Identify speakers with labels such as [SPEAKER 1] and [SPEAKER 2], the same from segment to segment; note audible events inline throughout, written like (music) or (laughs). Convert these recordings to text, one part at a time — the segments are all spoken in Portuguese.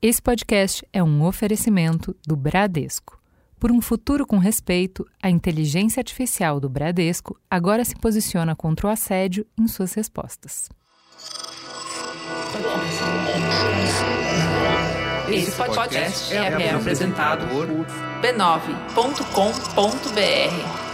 [SPEAKER 1] Esse podcast é um oferecimento do Bradesco. Por um futuro com respeito, a inteligência artificial do Bradesco agora se posiciona contra o assédio em suas respostas.
[SPEAKER 2] Esse podcast é, apresentado por b9.com.br.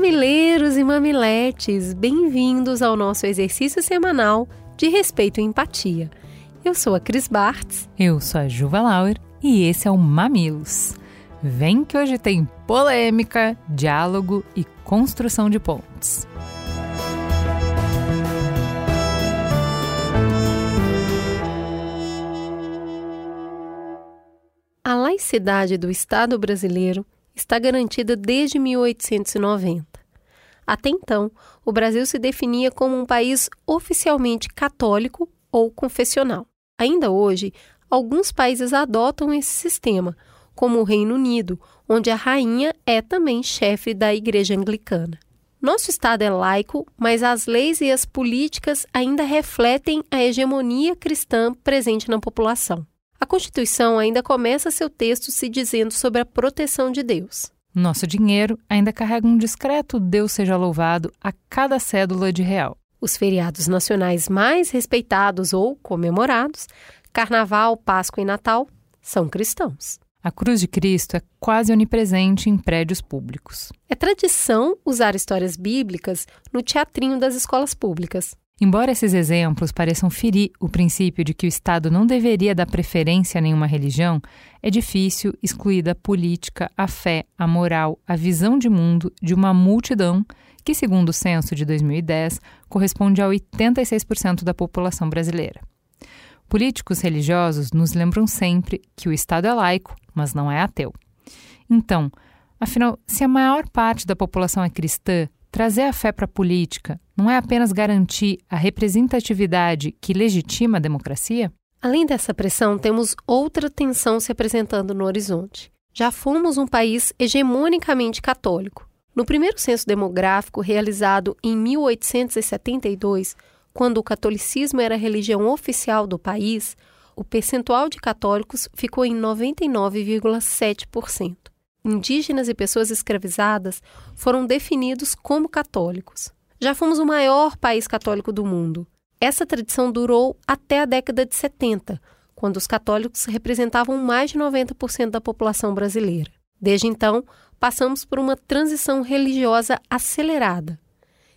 [SPEAKER 3] Mamileiros e mamiletes, bem-vindos ao nosso exercício semanal de respeito e empatia. Eu sou a Cris Bartz.
[SPEAKER 1] Eu sou a Juva Lauer e esse é o Mamilos. Vem que hoje tem polêmica, diálogo e construção de pontes.
[SPEAKER 3] A laicidade do Estado brasileiro está garantida desde 1890. Até então, o Brasil se definia como um país oficialmente católico ou confessional. Ainda hoje, alguns países adotam esse sistema, como o Reino Unido, onde a rainha é também chefe da Igreja Anglicana. Nosso Estado é laico, mas as leis e as políticas ainda refletem a hegemonia cristã presente na população. A Constituição ainda começa seu texto se dizendo sobre a proteção de Deus.
[SPEAKER 1] Nosso dinheiro ainda carrega um discreto Deus seja louvado a cada cédula de real.
[SPEAKER 3] Os feriados nacionais mais respeitados ou comemorados, Carnaval, Páscoa e Natal, são cristãos.
[SPEAKER 1] A cruz de Cristo é quase onipresente em prédios públicos.
[SPEAKER 3] É tradição usar histórias bíblicas no teatrinho das escolas públicas.
[SPEAKER 1] Embora esses exemplos pareçam ferir o princípio de que o Estado não deveria dar preferência a nenhuma religião, é difícil excluir da política a fé, a moral, a visão de mundo de uma multidão que, segundo o censo de 2010, corresponde a 86% da população brasileira. Políticos religiosos nos lembram sempre que o Estado é laico, mas não é ateu. Então, afinal, se a maior parte da população é cristã, Trazer a fé para a política não é apenas garantir a representatividade que legitima a democracia?
[SPEAKER 3] Além dessa pressão, temos outra tensão se apresentando no horizonte. Já fomos um país hegemonicamente católico. No primeiro censo demográfico, realizado em 1872, quando o catolicismo era a religião oficial do país, o percentual de católicos ficou em 99,7% indígenas e pessoas escravizadas foram definidos como católicos. Já fomos o maior país católico do mundo. Essa tradição durou até a década de 70, quando os católicos representavam mais de 90% da população brasileira. Desde então, passamos por uma transição religiosa acelerada.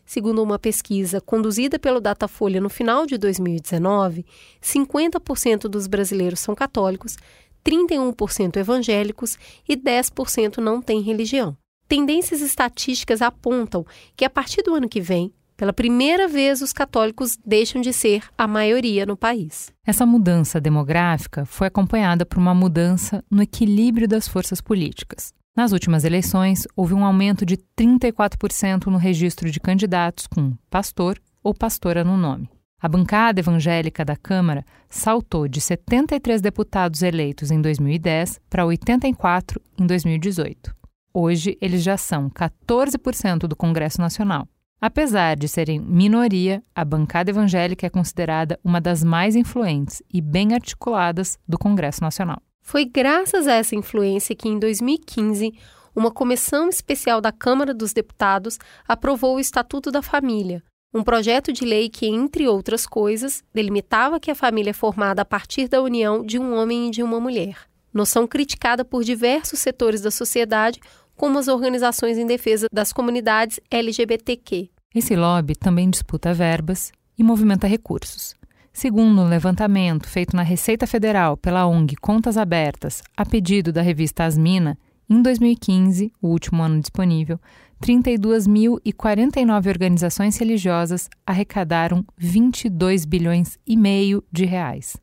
[SPEAKER 3] Segundo uma pesquisa conduzida pelo Datafolha no final de 2019, 50% dos brasileiros são católicos 31% evangélicos e 10% não têm religião. Tendências estatísticas apontam que a partir do ano que vem, pela primeira vez, os católicos deixam de ser a maioria no país.
[SPEAKER 1] Essa mudança demográfica foi acompanhada por uma mudança no equilíbrio das forças políticas. Nas últimas eleições, houve um aumento de 34% no registro de candidatos com pastor ou pastora no nome. A bancada evangélica da Câmara saltou de 73 deputados eleitos em 2010 para 84 em 2018. Hoje, eles já são 14% do Congresso Nacional. Apesar de serem minoria, a bancada evangélica é considerada uma das mais influentes e bem articuladas do Congresso Nacional.
[SPEAKER 3] Foi graças a essa influência que, em 2015, uma comissão especial da Câmara dos Deputados aprovou o Estatuto da Família, um projeto de lei que, entre outras coisas, delimitava que a família é formada a partir da união de um homem e de uma mulher. Noção criticada por diversos setores da sociedade, como as organizações em defesa das comunidades LGBTQ.
[SPEAKER 1] Esse lobby também disputa verbas e movimenta recursos. Segundo um levantamento feito na Receita Federal pela ONG Contas Abertas, a pedido da revista Asmina, em 2015, o último ano disponível, 32.049 organizações religiosas arrecadaram 22 bilhões e meio de reais.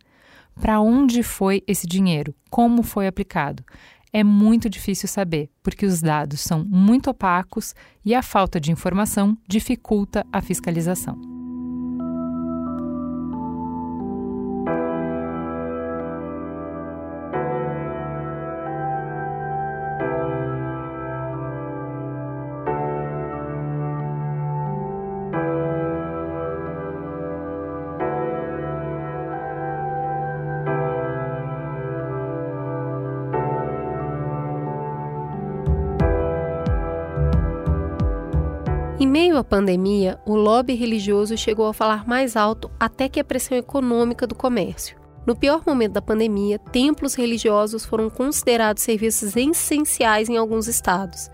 [SPEAKER 1] Para onde foi esse dinheiro? Como foi aplicado? É muito difícil saber, porque os dados são muito opacos e a falta de informação dificulta a fiscalização.
[SPEAKER 3] Meio à pandemia, o lobby religioso chegou a falar mais alto até que a pressão econômica do comércio. No pior momento da pandemia, templos religiosos foram considerados serviços essenciais em alguns estados,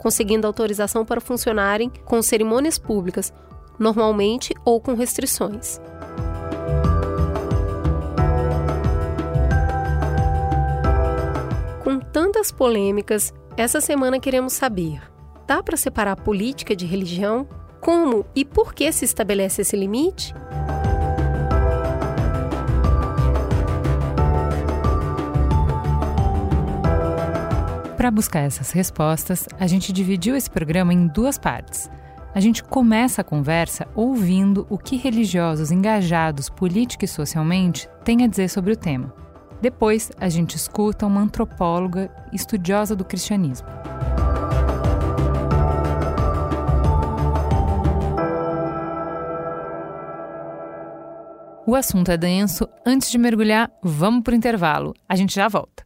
[SPEAKER 3] conseguindo autorização para funcionarem com cerimônias públicas, normalmente ou com restrições. Com tantas polêmicas, essa semana queremos saber: dá para separar política de religião? Como e por que se estabelece esse limite?
[SPEAKER 1] Para buscar essas respostas, a gente dividiu esse programa em duas partes. A gente começa a conversa ouvindo o que religiosos engajados política e socialmente têm a dizer sobre o tema. Depois, a gente escuta uma antropóloga estudiosa do cristianismo. O assunto é denso. Antes de mergulhar, vamos para o intervalo. A gente já volta.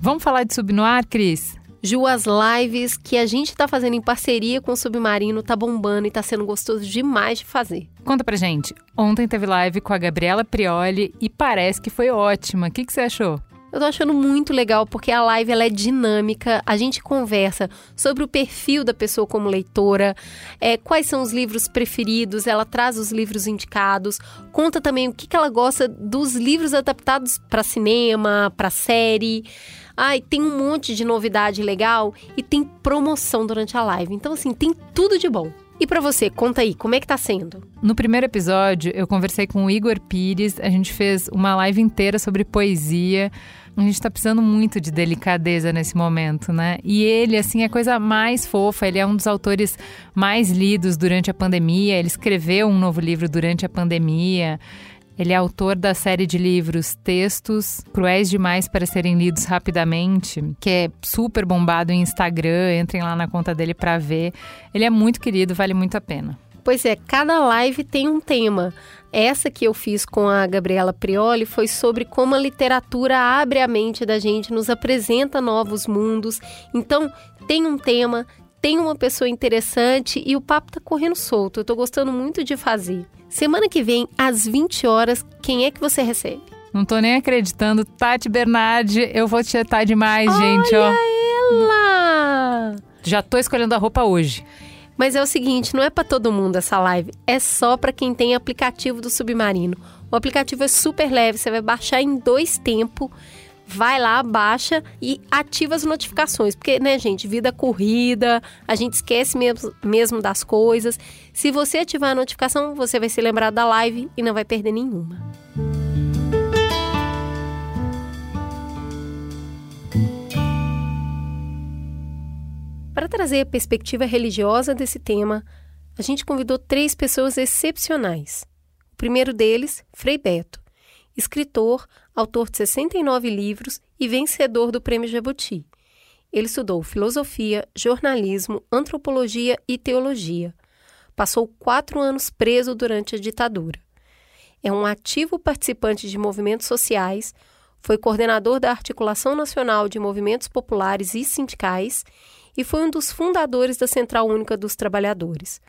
[SPEAKER 1] Vamos falar de Subnoar, Cris?
[SPEAKER 3] Ju, as lives que a gente está fazendo em parceria com o Submarino tá bombando e tá sendo gostoso demais de fazer.
[SPEAKER 1] Conta pra gente. Ontem teve live com a Gabriela Prioli e parece que foi ótima. O que, que você achou?
[SPEAKER 3] Eu tô achando muito legal porque a live ela é dinâmica, a gente conversa sobre o perfil da pessoa como leitora, é, quais são os livros preferidos, ela traz os livros indicados, conta também o que, que ela gosta dos livros adaptados para cinema, para série. Ai, tem um monte de novidade legal e tem promoção durante a live. Então, assim, tem tudo de bom. E para você, conta aí, como é que tá sendo?
[SPEAKER 1] No primeiro episódio, eu conversei com o Igor Pires, a gente fez uma live inteira sobre poesia. A gente tá precisando muito de delicadeza nesse momento, né? E ele, assim, é a coisa mais fofa. Ele é um dos autores mais lidos durante a pandemia. Ele escreveu um novo livro durante a pandemia. Ele é autor da série de livros Textos Cruéis Demais para Serem Lidos Rapidamente, que é super bombado em Instagram. Entrem lá na conta dele para ver. Ele é muito querido, vale muito a pena.
[SPEAKER 3] Pois é, cada live tem um tema. Essa que eu fiz com a Gabriela Prioli foi sobre como a literatura abre a mente da gente, nos apresenta novos mundos. Então, tem um tema, tem uma pessoa interessante e o papo tá correndo solto. Eu tô gostando muito de fazer. Semana que vem, às 20 horas, quem é que você recebe?
[SPEAKER 1] Não tô nem acreditando. Tati Bernardi, eu vou te tietar demais,
[SPEAKER 3] Olha
[SPEAKER 1] gente, ó.
[SPEAKER 3] ela!
[SPEAKER 1] Já tô escolhendo a roupa hoje.
[SPEAKER 3] Mas é o seguinte, não é para todo mundo essa live, é só para quem tem aplicativo do Submarino. O aplicativo é super leve, você vai baixar em dois tempos. Vai lá, baixa e ativa as notificações. Porque, né, gente, vida corrida, a gente esquece mesmo, mesmo das coisas. Se você ativar a notificação, você vai se lembrar da live e não vai perder nenhuma. Para trazer a perspectiva religiosa desse tema, a gente convidou três pessoas excepcionais. O primeiro deles, Frei Beto, escritor, autor de 69 livros e vencedor do Prêmio Jabuti. Ele estudou filosofia, jornalismo, antropologia e teologia. Passou quatro anos preso durante a ditadura. É um ativo participante de movimentos sociais, foi coordenador da Articulação Nacional de Movimentos Populares e Sindicais e foi um dos fundadores da Central Única dos Trabalhadores.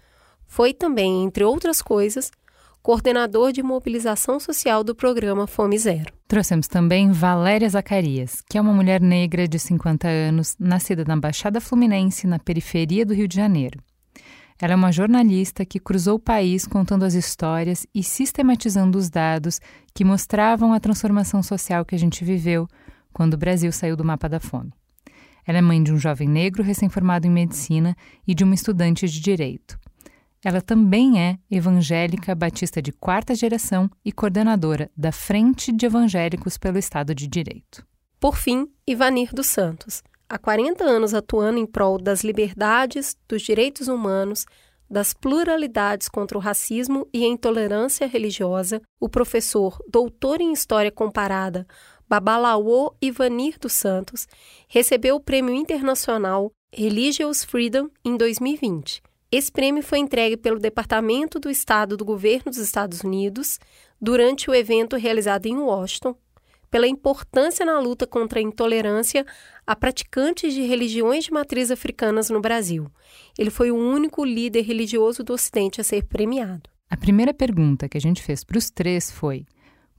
[SPEAKER 3] Foi também, entre outras coisas, coordenador de mobilização social do programa Fome Zero.
[SPEAKER 1] Trouxemos também Valéria Zacarias, que é uma mulher negra de 50 anos, nascida na Baixada Fluminense, na periferia do Rio de Janeiro. Ela é uma jornalista que cruzou o país contando as histórias e sistematizando os dados que mostravam a transformação social que a gente viveu quando o Brasil saiu do mapa da fome. Ela é mãe de um jovem negro recém-formado em medicina e de uma estudante de direito. Ela também é evangélica batista de quarta geração e coordenadora da Frente de Evangélicos pelo Estado de Direito.
[SPEAKER 3] Por fim, Ivanir dos Santos. Há 40 anos atuando em prol das liberdades, dos direitos humanos, das pluralidades contra o racismo e a intolerância religiosa, o professor, doutor em História Comparada, Babalaô Ivanir dos Santos recebeu o Prêmio Internacional Religious Freedom em 2020 Esse prêmio foi entregue pelo Departamento do Estado do Governo dos Estados Unidos durante o evento realizado em Washington, pela importância na luta contra a intolerância a praticantes de religiões de matriz africanas no Brasil. Ele foi o único líder religioso do Ocidente a ser premiado.
[SPEAKER 1] A primeira pergunta que a gente fez para os três foi: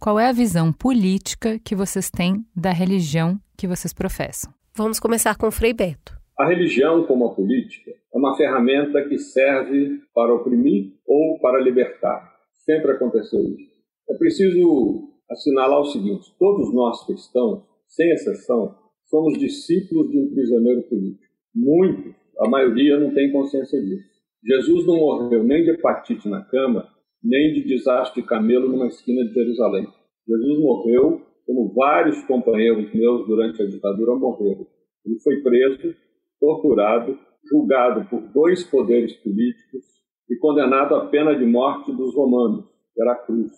[SPEAKER 1] qual é a visão política que vocês têm da religião que vocês professam?
[SPEAKER 3] Vamos começar com Frei Beto.
[SPEAKER 4] A religião, como a política, é uma ferramenta que serve para oprimir ou para libertar. Sempre aconteceu isso. É preciso assinalar o seguinte: todos nós cristãos, sem exceção, somos discípulos de um prisioneiro político. Muitos, a maioria, não tem consciência disso. Jesus não morreu nem de hepatite na cama, nem de desastre de camelo numa esquina de Jerusalém. Jesus morreu como vários companheiros meus durante a ditadura morreram. Ele foi preso, torturado, julgado por dois poderes políticos e condenado à pena de morte dos romanos, era cruz.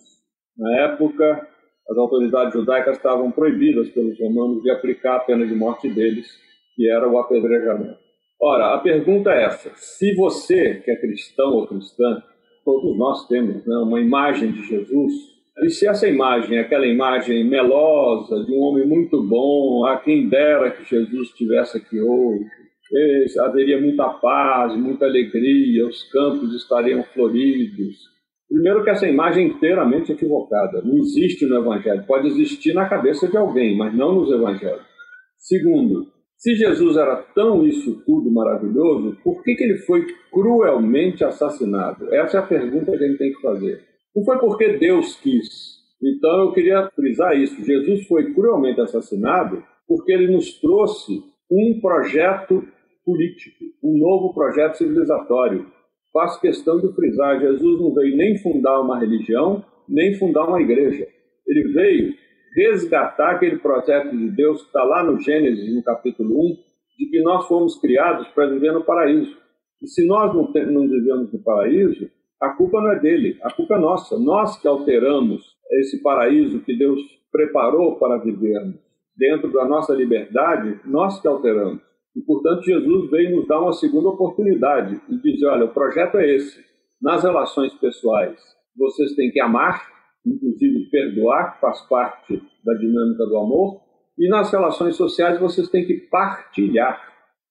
[SPEAKER 4] Na época, as autoridades judaicas estavam proibidas pelos romanos de aplicar a pena de morte deles, que era o apedrejamento. Ora, a pergunta é essa: se você, que é cristão ou cristã, todos nós temos né, uma imagem de Jesus, e se essa imagem é aquela imagem melosa de um homem muito bom, a quem dera que Jesus estivesse aqui hoje, haveria muita paz, muita alegria, os campos estariam floridos. Primeiro que essa imagem é inteiramente equivocada, não existe no Evangelho. Pode existir na cabeça de alguém, mas não nos Evangelhos. Segundo, se Jesus era tão isso tudo maravilhoso, por que, que ele foi cruelmente assassinado? Essa é a pergunta que a gente tem que fazer. Não foi porque Deus quis. Então eu queria frisar isso. Jesus foi cruelmente assassinado porque ele nos trouxe um projeto político, um novo projeto civilizatório. Faço questão de frisar: Jesus não veio nem fundar uma religião, nem fundar uma igreja. Ele veio resgatar aquele projeto de Deus que está lá no Gênesis, no capítulo 1, de que nós fomos criados para viver no paraíso. E se nós não, não vivemos no paraíso, a culpa não é dele, a culpa é nossa. Nós que alteramos esse paraíso que Deus preparou para vivermos dentro da nossa liberdade, nós que alteramos. E, portanto, Jesus veio nos dar uma segunda oportunidade e dizer: olha, o projeto é esse. Nas relações pessoais, vocês têm que amar, inclusive perdoar, que faz parte da dinâmica do amor, e nas relações sociais vocês têm que partilhar.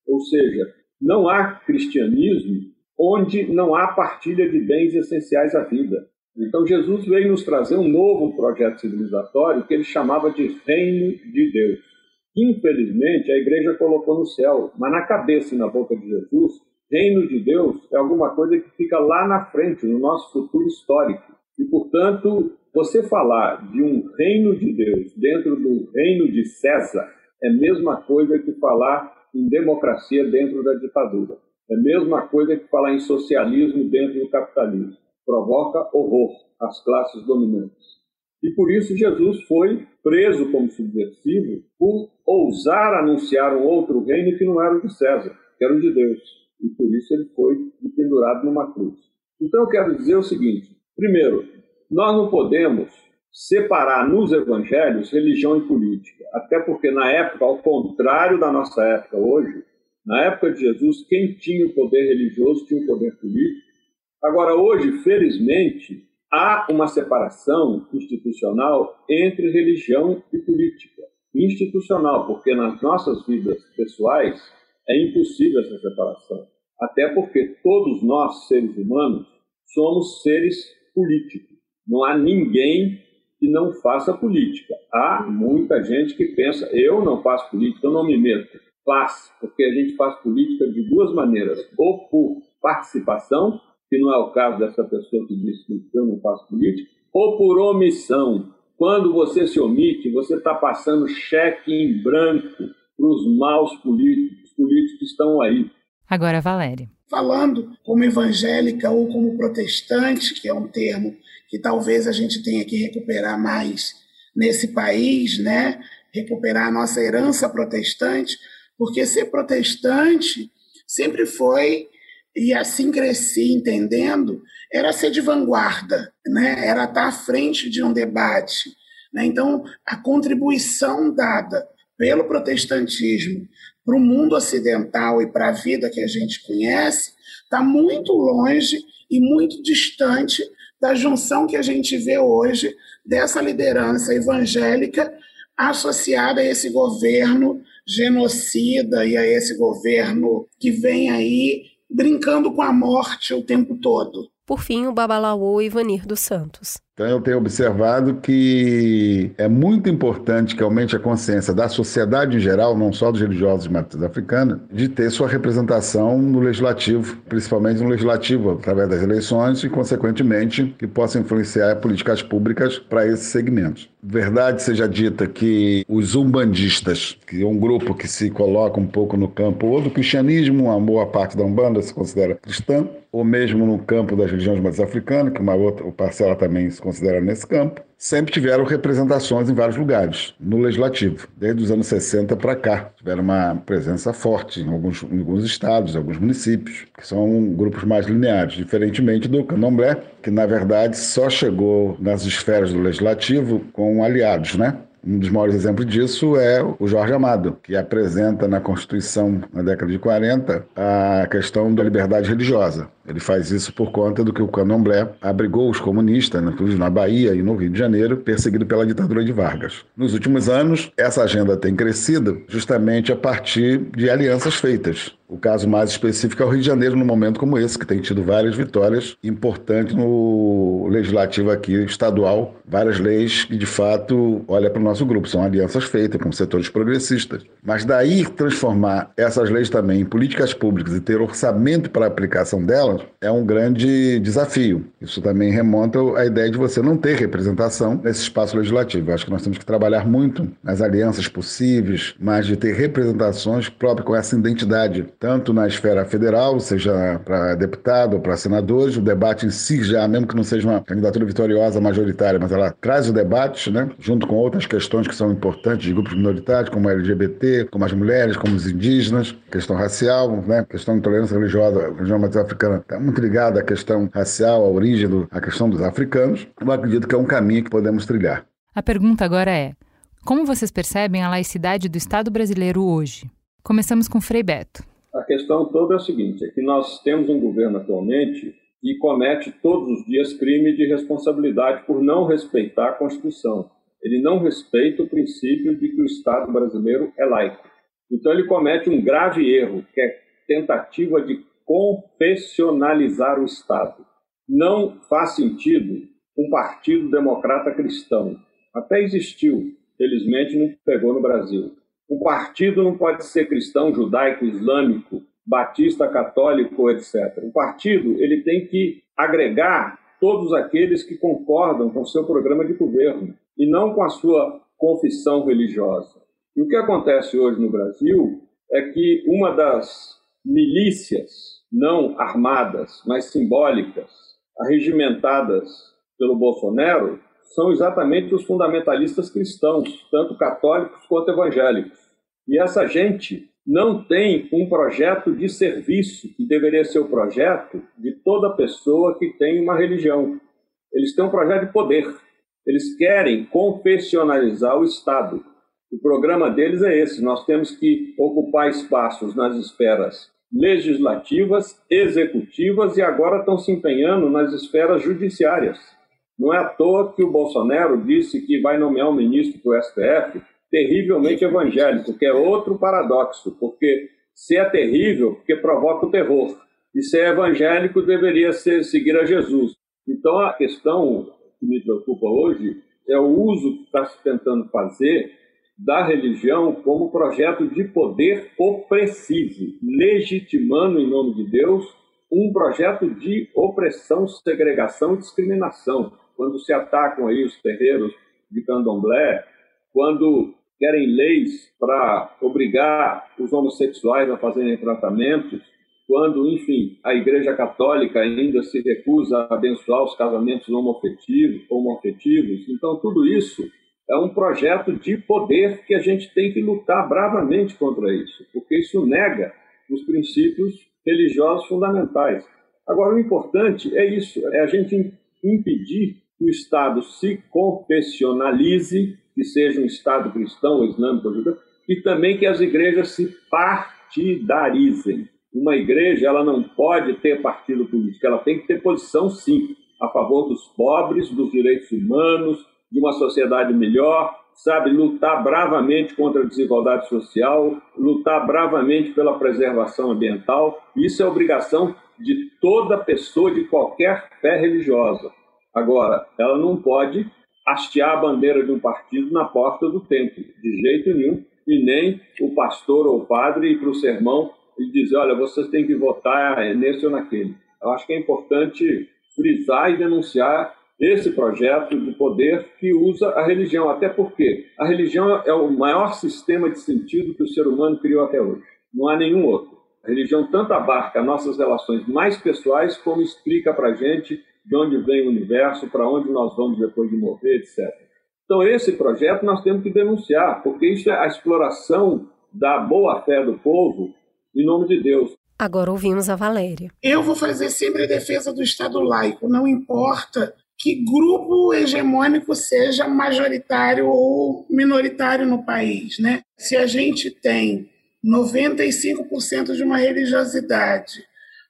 [SPEAKER 4] Ou seja, não há cristianismo onde não há partilha de bens essenciais à vida. Então Jesus veio nos trazer um novo projeto civilizatório que ele chamava de Reino de Deus. Infelizmente, a igreja colocou no céu, mas na cabeça e na boca de Jesus, reino de Deus é alguma coisa que fica lá na frente, no nosso futuro histórico. E, portanto, você falar de um reino de Deus dentro do reino de César é a mesma coisa que falar em democracia dentro da ditadura. É a mesma coisa que falar em socialismo dentro do capitalismo. Provoca horror às classes dominantes. E por isso Jesus foi preso como subversivo por ousar anunciar um outro reino que não era o de César, que era o de Deus. E por isso ele foi pendurado numa cruz. Então eu quero dizer o seguinte: primeiro, nós não podemos separar nos evangelhos religião e política, até porque na época, ao contrário da nossa época hoje, na época de Jesus, quem tinha o poder religioso tinha o poder político. Agora, hoje, felizmente, há uma separação institucional entre religião e política. Institucional, porque nas nossas vidas pessoais é impossível essa separação. Até porque todos nós, seres humanos, somos seres políticos. Não há ninguém que não faça política. Há muita gente que pensa, eu não faço política, eu não me meto. Faz, porque a gente faz política de duas maneiras, ou por participação, que não é o caso dessa pessoa que disse que eu não faço política, ou por omissão. Quando você se omite, você está passando cheque em branco para os maus políticos, políticos que estão aí.
[SPEAKER 1] Agora, Valéria.
[SPEAKER 5] Falando como evangélica ou como protestante, que é um termo que talvez a gente tenha que recuperar mais nesse país, né? recuperar a nossa herança protestante, porque ser protestante sempre foi, e assim cresci entendendo, era ser de vanguarda, né? era estar à frente de um debate. Né? Então, a contribuição dada pelo protestantismo para o mundo ocidental e para a vida que a gente conhece está muito longe e muito distante da junção que a gente vê hoje dessa liderança evangélica associada a esse governo genocida e a esse governo que vem aí brincando com a morte o tempo todo.
[SPEAKER 3] Por fim, o Babalaô Ivanir dos Santos.
[SPEAKER 6] Então, eu tenho observado que é muito importante que aumente a consciência da sociedade em geral, não só dos religiosos de matriz africana, de ter sua representação no legislativo, principalmente no legislativo, através das eleições e, consequentemente, que possa influenciar políticas públicas para esses segmentos. Verdade seja dita que os umbandistas, que é um grupo que se coloca um pouco no campo ou do cristianismo, uma boa parte da Umbanda se considera cristã, ou mesmo no campo das religiões mais africanas, que uma outra parcela também se considera nesse campo, sempre tiveram representações em vários lugares, no legislativo, desde os anos 60 para cá. Tiveram uma presença forte em alguns, em alguns estados, em alguns municípios, que são grupos mais lineares, diferentemente do candomblé, que na verdade só chegou nas esferas do legislativo com aliados, né? Um dos maiores exemplos disso é o Jorge Amado, que apresenta na Constituição, na década de 40, a questão da liberdade religiosa. Ele faz isso por conta do que o candomblé abrigou os comunistas, inclusive na Bahia e no Rio de Janeiro, perseguido pela ditadura de Vargas. Nos últimos anos, essa agenda tem crescido justamente a partir de alianças feitas. O caso mais específico é o Rio de Janeiro, num momento como esse, que tem tido várias vitórias importantes no legislativo aqui estadual, várias leis que de fato olha para o nosso grupo, são alianças feitas com setores progressistas. Mas daí transformar essas leis também em políticas públicas e ter orçamento para a aplicação delas é um grande desafio. Isso também remonta à ideia de você não ter representação nesse espaço legislativo. Acho que nós temos que trabalhar muito nas alianças possíveis, mas de ter representações próprias com essa identidade, tanto na esfera federal, seja para deputado ou para senadores, o debate em si já, mesmo que não seja uma candidatura vitoriosa majoritária, mas ela traz o debate, né, junto com outras questões que são importantes de grupos minoritários, como a LGBT, como as mulheres, como os indígenas, questão racial, né, questão de intolerância religiosa, religião matriz africana está muito ligada à questão racial, à origem, do, à questão dos africanos. Eu acredito que é um caminho que podemos trilhar.
[SPEAKER 1] A pergunta agora é: como vocês percebem a laicidade do Estado brasileiro hoje? Começamos com Frei Beto.
[SPEAKER 4] A questão toda é o seguinte: é que nós temos um governo atualmente que comete todos os dias crime de responsabilidade por não respeitar a Constituição. Ele não respeita o princípio de que o Estado brasileiro é laico. Então ele comete um grave erro, que é tentativa de confessionalizar o Estado. Não faz sentido um partido democrata cristão. Até existiu, felizmente não pegou no Brasil. Um partido não pode ser cristão, judaico, islâmico, batista, católico, etc. O partido ele tem que agregar todos aqueles que concordam com o seu programa de governo e não com a sua confissão religiosa. E o que acontece hoje no Brasil é que uma das milícias não armadas, mas simbólicas, arregimentadas pelo Bolsonaro, são exatamente os fundamentalistas cristãos, tanto católicos quanto evangélicos. E essa gente não tem um projeto de serviço, que deveria ser o projeto de toda pessoa que tem uma religião. Eles têm um projeto de poder. Eles querem confessionalizar o Estado. O programa deles é esse: nós temos que ocupar espaços nas esferas legislativas, executivas e agora estão se empenhando nas esferas judiciárias. Não é à toa que o Bolsonaro disse que vai nomear um ministro para o STF terrivelmente evangélico, que é outro paradoxo, porque se é terrível, porque provoca o terror. E se é evangélico, deveria ser, seguir a Jesus. Então, a questão que me preocupa hoje é o uso que está se tentando fazer da religião como projeto de poder opressivo, legitimando em nome de Deus um projeto de opressão, segregação e discriminação. Quando se atacam aí os terreiros de candomblé, quando querem leis para obrigar os homossexuais a fazerem tratamentos, quando, enfim, a Igreja Católica ainda se recusa a abençoar os casamentos homoafetivos, homoafetivos. Então, tudo isso é um projeto de poder que a gente tem que lutar bravamente contra isso, porque isso nega os princípios religiosos fundamentais. Agora, o importante é isso, é a gente impedir que o Estado se confessionalize, que seja um Estado cristão, islâmico, e também que as igrejas se partidarizem. Uma igreja ela não pode ter partido político, ela tem que ter posição sim, a favor dos pobres, dos direitos humanos, de uma sociedade melhor, sabe, lutar bravamente contra a desigualdade social, lutar bravamente pela preservação ambiental. Isso é obrigação de toda pessoa de qualquer fé religiosa. Agora, ela não pode hastear a bandeira de um partido na porta do templo, de jeito nenhum, e nem o pastor ou o padre ir para o sermão e dizer, olha, vocês têm que votar nesse ou naquele. Eu acho que é importante frisar e denunciar esse projeto de poder que usa a religião, até porque a religião é o maior sistema de sentido que o ser humano criou até hoje. Não há nenhum outro. A religião tanto abarca nossas relações mais pessoais, como explica para a gente de onde vem o universo, para onde nós vamos depois de morrer, etc. Então, esse projeto nós temos que denunciar, porque isso é a exploração da boa-fé do povo em nome de Deus.
[SPEAKER 3] Agora ouvimos a Valéria.
[SPEAKER 5] Eu vou fazer sempre a defesa do Estado laico, não importa que grupo hegemônico seja majoritário ou minoritário no país. Né? Se a gente tem 95% de uma religiosidade,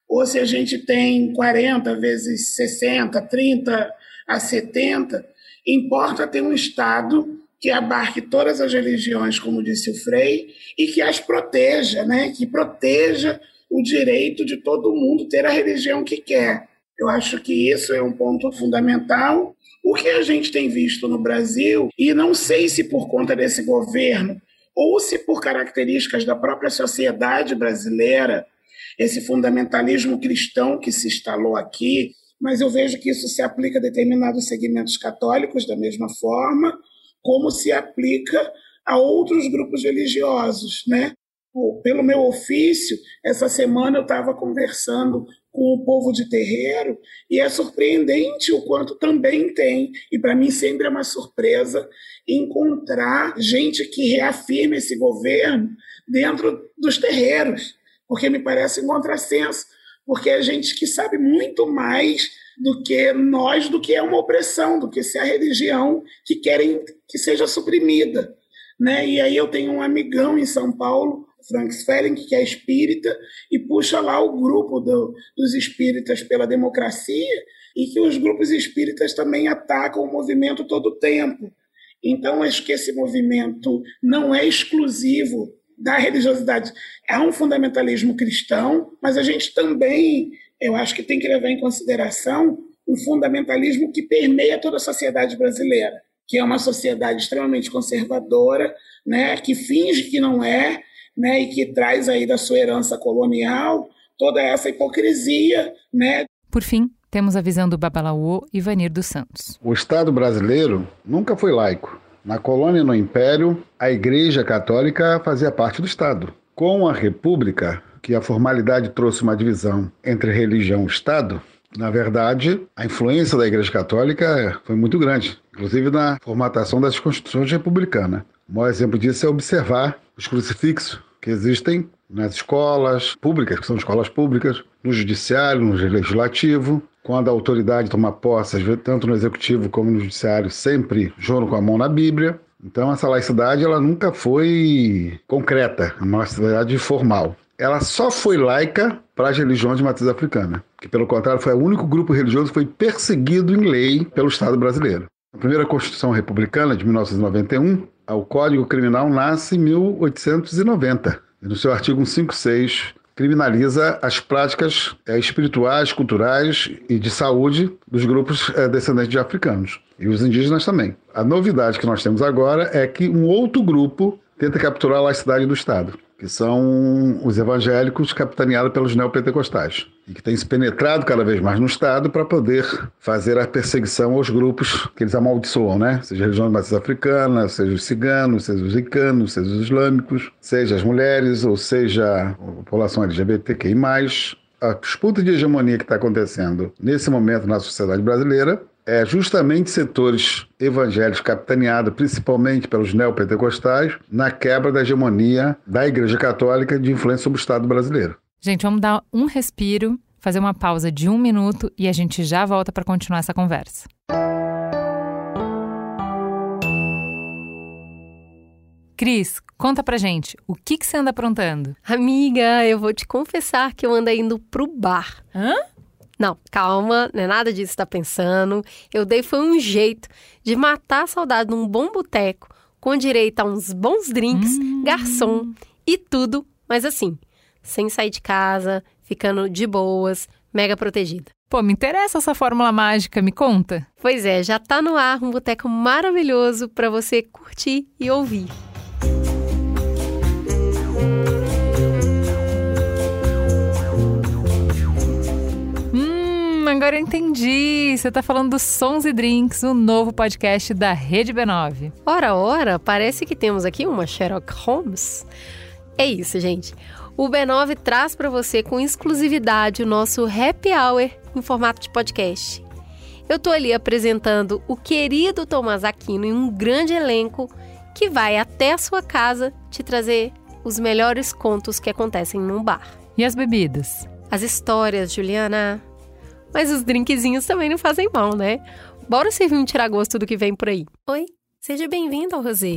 [SPEAKER 5] ou se a gente tem 40 vezes 60, 30 a 70, importa ter um Estado que abarque todas as religiões, como disse o Frei, e que as proteja, né? que proteja o direito de todo mundo ter a religião que quer. Eu acho que isso é um ponto fundamental. O que a gente tem visto no Brasil, e não sei se por conta desse governo ou se por características da própria sociedade brasileira, esse fundamentalismo cristão que se instalou aqui, mas eu vejo que isso se aplica a determinados segmentos católicos da mesma forma, como se aplica a outros grupos religiosos, né? Pelo meu ofício, essa semana eu estava conversando com o povo de terreiro, e é surpreendente o quanto também tem, e para mim sempre é uma surpresa, encontrar gente que reafirma esse governo dentro dos terreiros, porque me parece um contrassenso, porque é gente que sabe muito mais do que nós, do que é uma opressão, do que se é a religião que querem que seja suprimida. Né? E aí eu tenho um amigão em São Paulo Frank Svelling, que é espírita, e puxa lá o grupo do, dos espíritas pela democracia, e que os grupos espíritas também atacam o movimento todo o tempo. Então, acho que esse movimento não é exclusivo da religiosidade. É um fundamentalismo cristão, mas a gente também, eu acho que tem que levar em consideração um fundamentalismo que permeia toda a sociedade brasileira, que é uma sociedade extremamente conservadora, né, que finge que não é, né, e que traz aí da sua herança colonial toda essa hipocrisia, né?
[SPEAKER 1] Por fim, temos a visão do Babalaô Ivanir dos Santos.
[SPEAKER 6] O Estado brasileiro nunca foi laico. Na colônia e no Império, a Igreja Católica fazia parte do Estado. Com a República, que a formalidade trouxe uma divisão entre religião e Estado, na verdade, a influência da Igreja Católica foi muito grande, inclusive na formatação das constituições republicanas. O maior exemplo disso é observar os crucifixos que existem nas escolas públicas, que são escolas públicas, no judiciário, no legislativo. Quando a autoridade toma posse, tanto no executivo como no judiciário, sempre juram com a mão na Bíblia. Então, essa laicidade ela nunca foi concreta, é uma laicidade formal. Ela só foi laica para as religiões de matriz africana, que, pelo contrário, foi o único grupo religioso que foi perseguido em lei pelo Estado brasileiro. A primeira Constituição Republicana, de 1991, o Código Criminal nasce em 1890. E no seu artigo 156 criminaliza as práticas é, espirituais, culturais e de saúde dos grupos é, descendentes de africanos. E os indígenas também. A novidade que nós temos agora é que um outro grupo tenta capturar a laicidade do Estado que são os evangélicos capitaneados pelos neopentecostais, e que têm se penetrado cada vez mais no Estado para poder fazer a perseguição aos grupos que eles amaldiçoam, né? Seja a religião matriz africana, seja os ciganos, seja os ricanos, seja os islâmicos, seja as mulheres, ou seja a população LGBTQI+, a disputa de hegemonia que está acontecendo nesse momento na sociedade brasileira é justamente setores evangélicos capitaneados principalmente pelos neopentecostais na quebra da hegemonia da Igreja Católica de influência sobre o Estado brasileiro.
[SPEAKER 1] Gente, vamos dar um respiro, fazer uma pausa de um minuto e a gente já volta para continuar essa conversa. Cris, conta pra gente, o que, que você anda aprontando?
[SPEAKER 3] Amiga, eu vou te confessar que eu ando indo pro bar.
[SPEAKER 1] Hã?
[SPEAKER 3] Não, calma, não é nada disso que você tá pensando. Eu dei foi um jeito de matar a saudade num bom boteco, com direito a uns bons drinks,
[SPEAKER 1] Hum.
[SPEAKER 3] garçom e tudo, mas assim, sem sair de casa, ficando de boas, mega protegida.
[SPEAKER 1] Pô, me interessa essa fórmula mágica, me conta.
[SPEAKER 3] Pois é, já tá no ar um boteco maravilhoso para você curtir e ouvir.
[SPEAKER 1] Hum, agora eu entendi. Você tá falando dos Sons e Drinks, o novo podcast da Rede B9.
[SPEAKER 3] Ora, ora, parece que temos aqui uma Sherlock Holmes. É isso, gente. O B9 traz para você com exclusividade o nosso Happy Hour em formato de podcast. Eu tô ali apresentando o querido Tomás Aquino em um grande elenco que vai até a sua casa te trazer os melhores contos que acontecem num bar.
[SPEAKER 1] E as bebidas?
[SPEAKER 3] As histórias, Juliana. Mas os drinkzinhos também não fazem mal, né? Bora servir um tiragosto do que vem por aí. Oi, seja bem-vindo ao Rosé.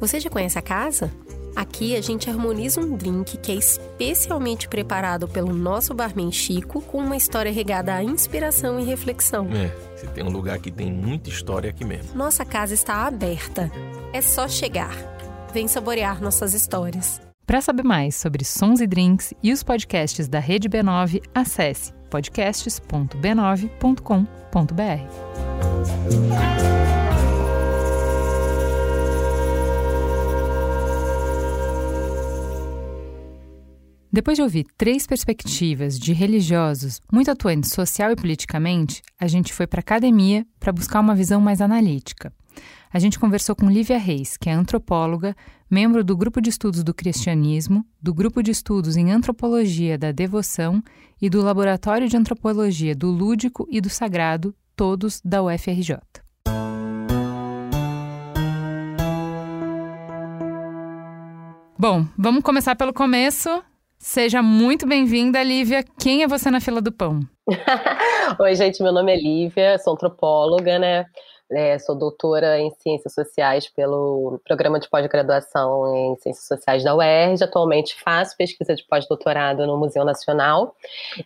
[SPEAKER 3] Você já conhece a casa? Aqui a gente harmoniza um drink que é especialmente preparado pelo nosso barman Chico com uma história regada à inspiração e reflexão.
[SPEAKER 7] É, se tem um lugar que tem muita história aqui mesmo.
[SPEAKER 3] Nossa casa está aberta. É só chegar. Vem saborear nossas histórias.
[SPEAKER 1] Para saber mais sobre Sons e Drinks e os podcasts da Rede B9, acesse podcasts.b9.com.br. Depois de ouvir três perspectivas de religiosos muito atuantes social e politicamente, a gente foi para a academia para buscar uma visão mais analítica. A gente conversou com Lívia Reis, que é antropóloga, membro do Grupo de Estudos do Cristianismo, do Grupo de Estudos em Antropologia da Devoção e do Laboratório de Antropologia do Lúdico e do Sagrado, todos da UFRJ. Bom, vamos começar pelo começo. Seja muito bem-vinda, Lívia. Quem é você na fila do pão? (laughs)
[SPEAKER 8] Oi, gente, meu nome é Lívia, sou antropóloga, né? É, sou doutora em Ciências Sociais pelo Programa de Pós-Graduação em Ciências Sociais da UERJ. Atualmente faço pesquisa de pós-doutorado no Museu Nacional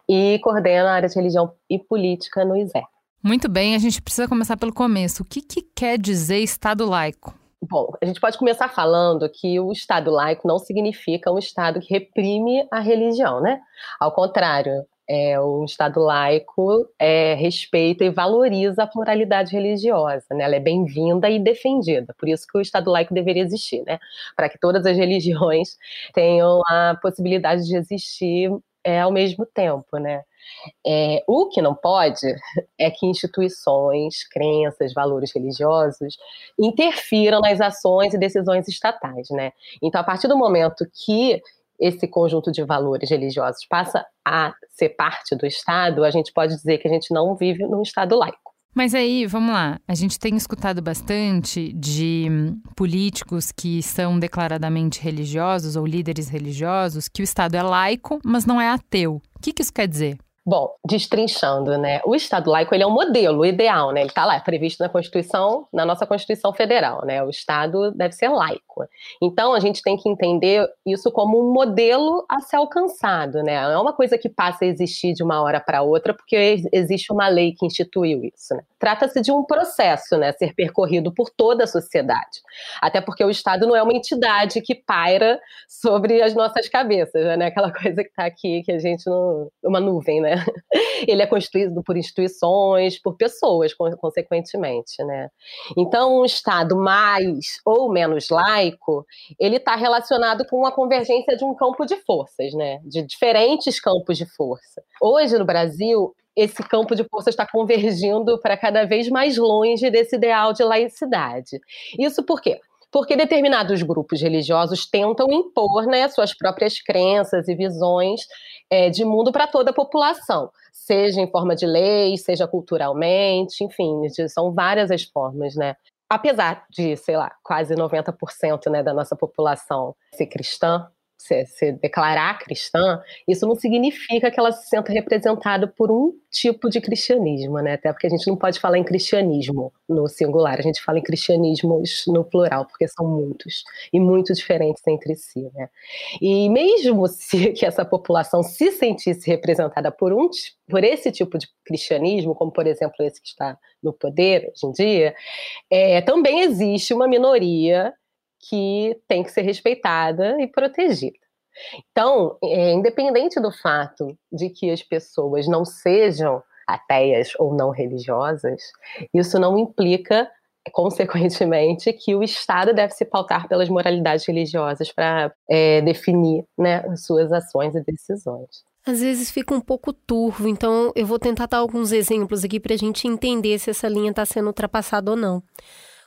[SPEAKER 8] e coordeno a área de religião e política no ISE.
[SPEAKER 1] Muito bem, a gente precisa começar pelo começo. O que, que quer dizer Estado laico?
[SPEAKER 8] Bom, a gente pode começar falando que o Estado laico não significa um Estado que reprime a religião, né? Ao contrário, é, o Estado laico é, respeita e valoriza a pluralidade religiosa, né? ela é bem-vinda e defendida, por isso que o Estado laico deveria existir, né? para que todas as (laughs) religiões tenham a possibilidade de existir é, ao mesmo tempo. Né? É, o que não pode (laughs) é que instituições, crenças, valores religiosos interfiram nas ações e decisões estatais. Né? Então, a partir do momento que esse conjunto de valores religiosos passa a ser parte do Estado, a gente pode dizer que a gente não vive num Estado laico.
[SPEAKER 1] Mas aí, vamos lá, a gente tem escutado bastante de políticos que são declaradamente religiosos ou líderes religiosos que o Estado é laico, mas não é ateu. O que, que isso quer dizer?
[SPEAKER 8] Bom, destrinchando, né? O Estado laico ele é um modelo ideal, né? Ele está lá, é previsto na Constituição, na nossa Constituição Federal, né? O Estado deve ser laico. Então a gente tem que entender isso como um modelo a ser alcançado, né? Não é uma coisa que passa a existir de uma hora para outra porque existe uma lei que instituiu isso. Né? Trata-se de um processo, né? Ser percorrido por toda a sociedade. Até porque o Estado não é uma entidade que paira sobre as nossas cabeças, né? Aquela (laughs) coisa que está aqui que a gente não, uma nuvem, né? (laughs) Ele é constituído por instituições, por pessoas, consequentemente, né? Então, um Estado mais ou menos laico, ele está relacionado com a convergência de um campo de forças, né? De diferentes campos de força. Hoje, no Brasil, esse campo de força está convergindo para cada vez mais longe desse ideal de laicidade. Isso por quê? Porque determinados grupos religiosos tentam impor né, suas próprias crenças e visões é, de mundo para toda a população, seja em forma de lei, seja culturalmente, enfim, são várias as formas, né? Apesar de, sei lá, quase 90% né, da nossa população ser cristã, se, se, declarar cristã, isso não significa que ela se sinta representada por um tipo de cristianismo, né? Até porque a gente não pode falar em cristianismo no singular, a gente fala em cristianismos no plural, porque são muitos e muito diferentes entre si, né? E mesmo se (laughs) que essa população se sentisse representada por um por esse tipo de cristianismo, como por exemplo esse que está no poder hoje em dia, é, também existe uma minoria que tem que ser respeitada e protegida. Então, é, independente do fato de que as pessoas não sejam ateias ou não religiosas, isso não implica, consequentemente, que o Estado deve se pautar pelas moralidades religiosas para é, definir né, suas ações e decisões.
[SPEAKER 3] Às vezes fica um pouco turvo, então eu vou tentar dar alguns exemplos aqui para a gente entender se essa linha está sendo ultrapassada ou não.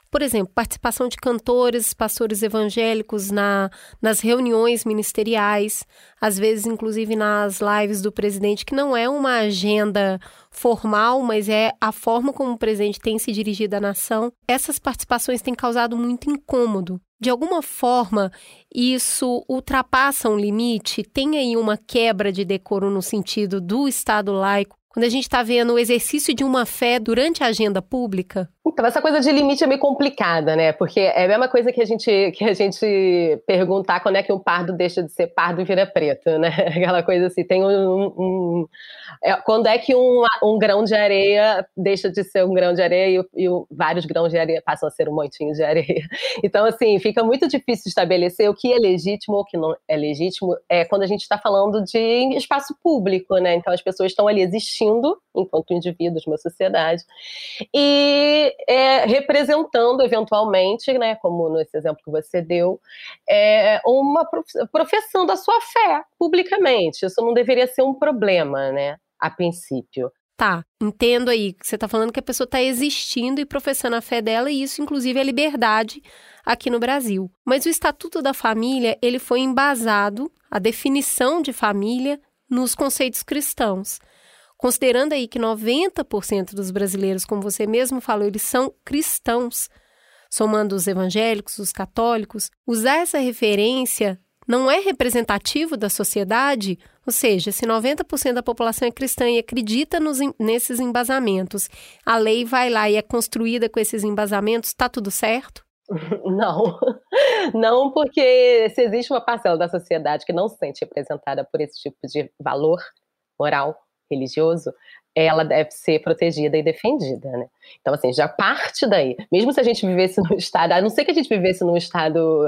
[SPEAKER 3] Por exemplo, participação de cantores, pastores evangélicos na, nas reuniões ministeriais, às vezes, inclusive, nas lives do presidente, que não é uma agenda formal, mas é a forma como o presidente tem se dirigido à nação. Essas participações têm causado muito incômodo. De alguma forma, isso ultrapassa um limite? Tem aí uma quebra de decoro no sentido do Estado laico quando a gente está vendo o exercício de uma fé durante a agenda pública?
[SPEAKER 8] Então, essa coisa de limite é meio complicada, né? Porque é a mesma coisa que a gente, que a gente perguntar quando é que um pardo deixa de ser pardo e vira preto, né? (laughs) Aquela coisa assim, tem um... um é, quando é que um, um grão de areia deixa de ser um grão de areia e, e vários grãos de areia passam a ser um montinho de areia? (laughs) Então, assim, fica muito difícil estabelecer o que é legítimo ou o que não é legítimo é quando a gente está falando de espaço público, né? Então, as pessoas estão ali existindo enquanto indivíduos uma sociedade e é, representando eventualmente, né, como nesse exemplo que você deu, é, uma profissão da sua fé publicamente. Isso não deveria ser um problema, né, a princípio.
[SPEAKER 3] Tá, entendo aí. Você está falando que a pessoa está existindo e professando a fé dela, e isso, inclusive, é liberdade aqui no Brasil. Mas o Estatuto da Família, ele foi embasado, a definição de família, nos conceitos cristãos. Considerando aí que 90% dos brasileiros, como você mesmo falou, eles são cristãos, somando os evangélicos, os católicos, usar essa referência não é representativo da sociedade? Ou seja, se 90% da população é cristã e acredita nos, nesses embasamentos, a lei vai lá e é construída com esses embasamentos, está tudo certo? (laughs)
[SPEAKER 8] Não, (laughs) não, porque se existe uma parcela da sociedade que não se sente representada por esse tipo de valor moral, religioso, ela deve ser protegida e defendida, né? Então, assim, já parte daí. Mesmo se a gente vivesse num estado, a não ser que a gente vivesse num estado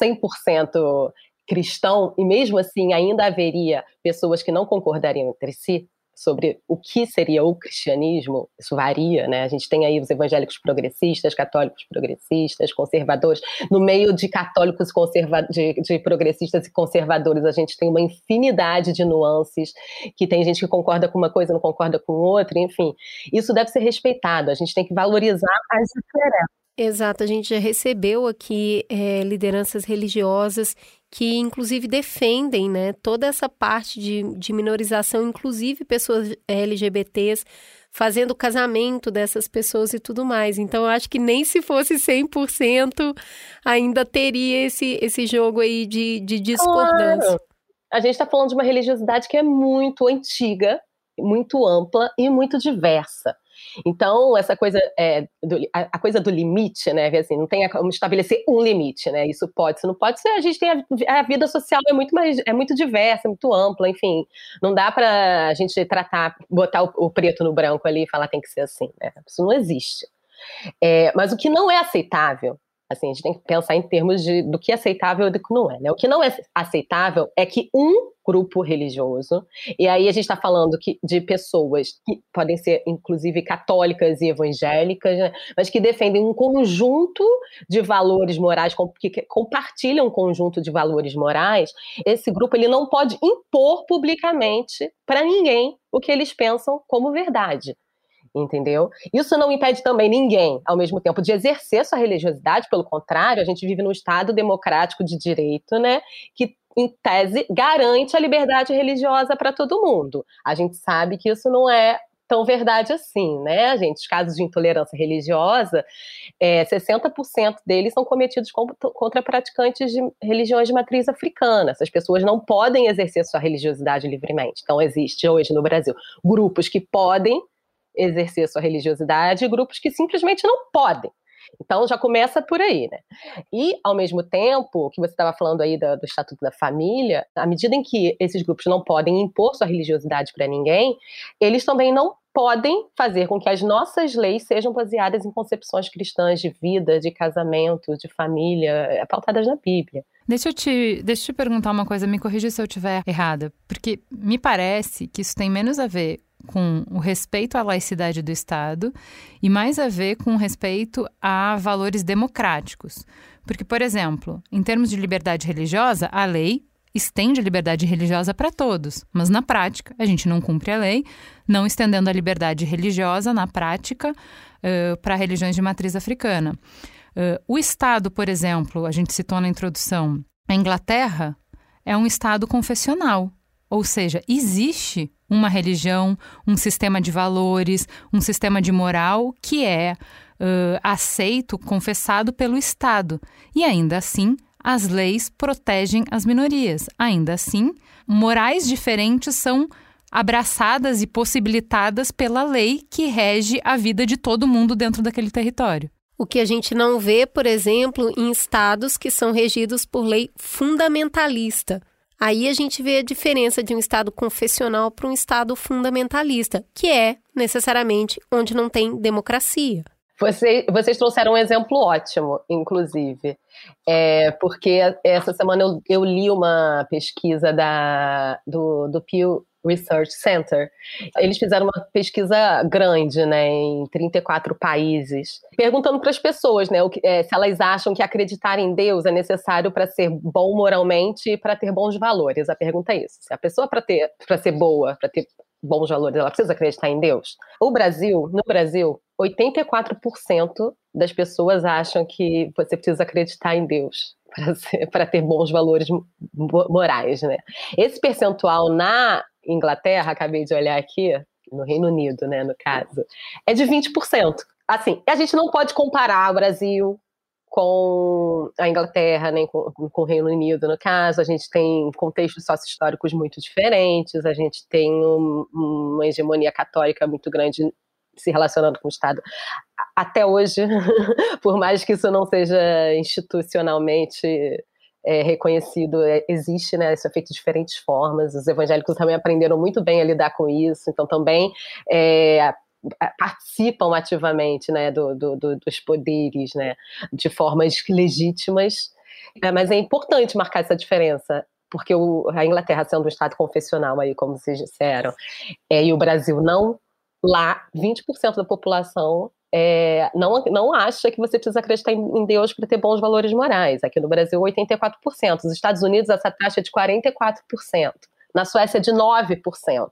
[SPEAKER 8] 100% cristão, e mesmo assim ainda haveria pessoas que não concordariam entre si, sobre o que seria o cristianismo, isso varia, né? A gente tem aí os evangélicos progressistas, católicos progressistas, conservadores. No meio de católicos conserva de, de progressistas e conservadores, a gente tem uma infinidade de nuances, que tem gente que concorda com uma coisa, não concorda com outra, enfim. Isso deve ser respeitado, a gente tem que valorizar as diferenças.
[SPEAKER 3] Exato, a gente já recebeu aqui é, lideranças religiosas que, inclusive, defendem né, toda essa parte de, de minorização, inclusive pessoas LGBTs, fazendo casamento dessas pessoas e tudo mais. Então, eu acho que nem se fosse 100% ainda teria esse, esse jogo aí de, de discordância. Claro.
[SPEAKER 8] A gente está falando de uma religiosidade que é muito antiga, muito ampla e muito diversa. Então, essa coisa, é, do, a, a, coisa do limite, né? Assim, não tem como estabelecer um limite, né? Isso pode, se não pode ser. A gente tem a, a, vida social é muito mais, é muito diversa, muito ampla, enfim. Não dá para a gente tratar, botar o, o, preto no branco ali e falar tem que ser assim, né? Isso não existe. É, mas o que não é aceitável Assim, a gente tem que pensar em termos de, do que é aceitável e do que não é. Né? O que não é aceitável é que um grupo religioso, e aí a gente está falando que, de pessoas que podem ser, inclusive, católicas e evangélicas, né? mas que defendem um conjunto de valores morais, que compartilham um conjunto de valores morais, esse grupo ele não pode impor publicamente para ninguém o que eles pensam como verdade entendeu? Isso não impede também ninguém, ao mesmo tempo, de exercer sua religiosidade, pelo contrário, a gente vive num Estado democrático de direito, né, que em tese garante a liberdade religiosa para todo mundo. A gente sabe que isso não é tão verdade assim, né, gente? Os casos de intolerância religiosa, é, 60% deles são cometidos contra praticantes de religiões de matriz africana. Essas pessoas não podem exercer sua religiosidade livremente. Então, existe hoje no Brasil grupos que podem exercer sua religiosidade e grupos que simplesmente não podem. Então já começa por aí, né? E ao mesmo tempo que você estava falando aí do, do, Estatuto da Família, à medida em que esses grupos não podem impor sua religiosidade para ninguém, eles também não podem fazer com que as nossas leis sejam baseadas em concepções cristãs de vida, de casamento, de família, é, pautadas na Bíblia.
[SPEAKER 1] Deixa eu, te, deixa eu te perguntar uma coisa, me corrija se eu estiver errada, porque me parece que isso tem menos a ver com o respeito à laicidade do Estado e mais a ver com respeito a valores democráticos. Porque, por exemplo, em termos de liberdade religiosa, a lei estende a liberdade religiosa para todos, mas na prática a gente não cumpre a lei, não estendendo a liberdade religiosa na prática uh, para religiões de matriz africana. Uh, o Estado, por exemplo, a gente citou na introdução, a Inglaterra é um Estado confessional, ou seja, existe uma religião, um sistema de valores, um sistema de moral que é uh, aceito, confessado pelo Estado. E ainda assim, as leis protegem as minorias. Ainda assim, morais diferentes são abraçadas e possibilitadas pela lei que rege a vida de todo mundo dentro daquele território.
[SPEAKER 3] O que a gente não vê, por exemplo, em estados que são regidos por lei fundamentalista. Aí a gente vê a diferença de um Estado confessional para um Estado fundamentalista, que é, necessariamente, onde não tem democracia.
[SPEAKER 8] Você, vocês trouxeram um exemplo ótimo, inclusive, é, porque essa semana eu, eu, li uma pesquisa da, do, do Pew Research Center. Eles fizeram uma pesquisa grande, né, em 34 países, perguntando para as pessoas, né, que, é, se elas acham que acreditar em Deus é necessário para ser bom moralmente e para ter bons valores. A pergunta é isso: se a pessoa para ter, para ser boa, para ter bons valores, ela precisa acreditar em Deus? O Brasil, no Brasil, 84% das pessoas acham que você precisa acreditar em Deus para ter bons valores morais, né? Esse percentual na Inglaterra, acabei de olhar aqui, no Reino Unido, né, no caso, é de 20%. Assim, a gente não pode comparar o Brasil com a Inglaterra, nem com, com, o Reino Unido, no caso. A gente tem contextos sócio-históricos muito diferentes, a gente tem um, uma hegemonia católica muito grande se relacionando com o Estado até hoje, (laughs) por mais que isso não seja institucionalmente é, reconhecido, é, existe, né? Isso é feito de diferentes formas. Os evangélicos também aprenderam muito bem a lidar com isso, então também é, participam ativamente, né, do, do, do, dos poderes, né, de formas legítimas. É, mas é importante marcar essa diferença porque o, a Inglaterra sendo um estado confessional aí, como vocês disseram, é, e o Brasil não, lá 20% da população é, não, não acha que você precisa acreditar em Deus para ter bons valores morais. Aqui no Brasil, 84%. Nos Estados Unidos, essa taxa é de 44%. Na Suécia, de 9%.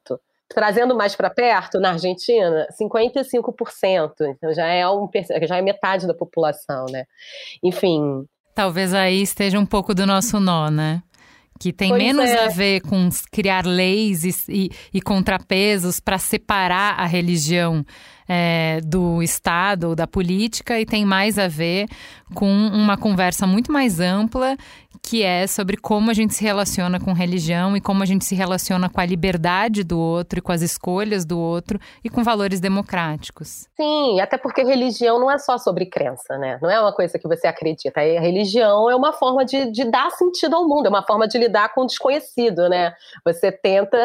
[SPEAKER 8] Trazendo mais para perto, na Argentina, 55%. Então já é, um, já é metade da população, né? Enfim.
[SPEAKER 1] Talvez aí esteja um pouco do nosso nó, né? Que tem pois menos é. a ver com criar leis e, e, e contrapesos para separar a religião é, do Estado ou da política e tem mais a ver com uma conversa muito mais ampla que é sobre como a gente se relaciona com religião e como a gente se relaciona com a liberdade do outro e com as escolhas do outro e com valores democráticos.
[SPEAKER 8] Sim, até porque religião não é só sobre crença, né? Não é uma coisa que você acredita. A religião é uma forma de, de dar sentido ao mundo, é uma forma de lidar com o desconhecido, né? Você tenta,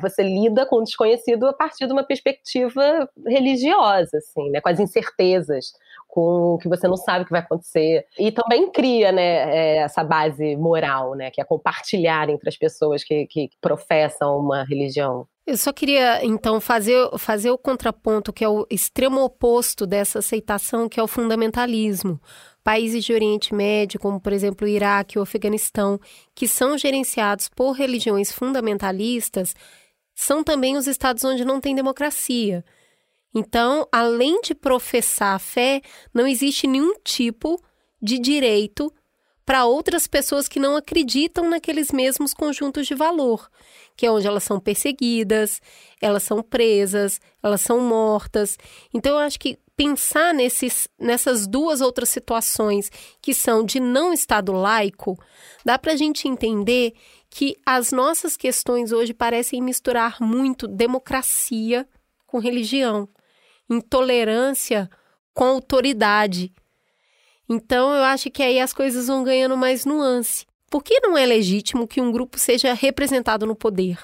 [SPEAKER 8] você lida com o desconhecido a partir de uma perspectiva religiosa religiosa, assim, né? Com as incertezas, com o que você não sabe o que vai acontecer. E também cria, né, é, essa base moral, né? Que é compartilhar entre as pessoas que, que professam uma religião.
[SPEAKER 3] Eu só queria, então, fazer, fazer o contraponto, que é o extremo oposto dessa aceitação, que é o fundamentalismo. Países de Oriente Médio, como por exemplo o Iraque ou o Afeganistão, que são gerenciados por religiões fundamentalistas, são também os estados onde não tem democracia. Então, além de professar a fé, não existe nenhum tipo de direito para outras pessoas que não acreditam naqueles mesmos conjuntos de valor, que é onde elas são perseguidas, elas são presas, elas são mortas. Então, eu acho que pensar nesses, nessas duas outras situações que são de não Estado laico, dá para a gente entender que as nossas questões hoje parecem misturar muito democracia com religião, intolerância com autoridade. Então, eu acho que aí as coisas vão ganhando mais nuance. Por que não é legítimo que um grupo seja representado no poder?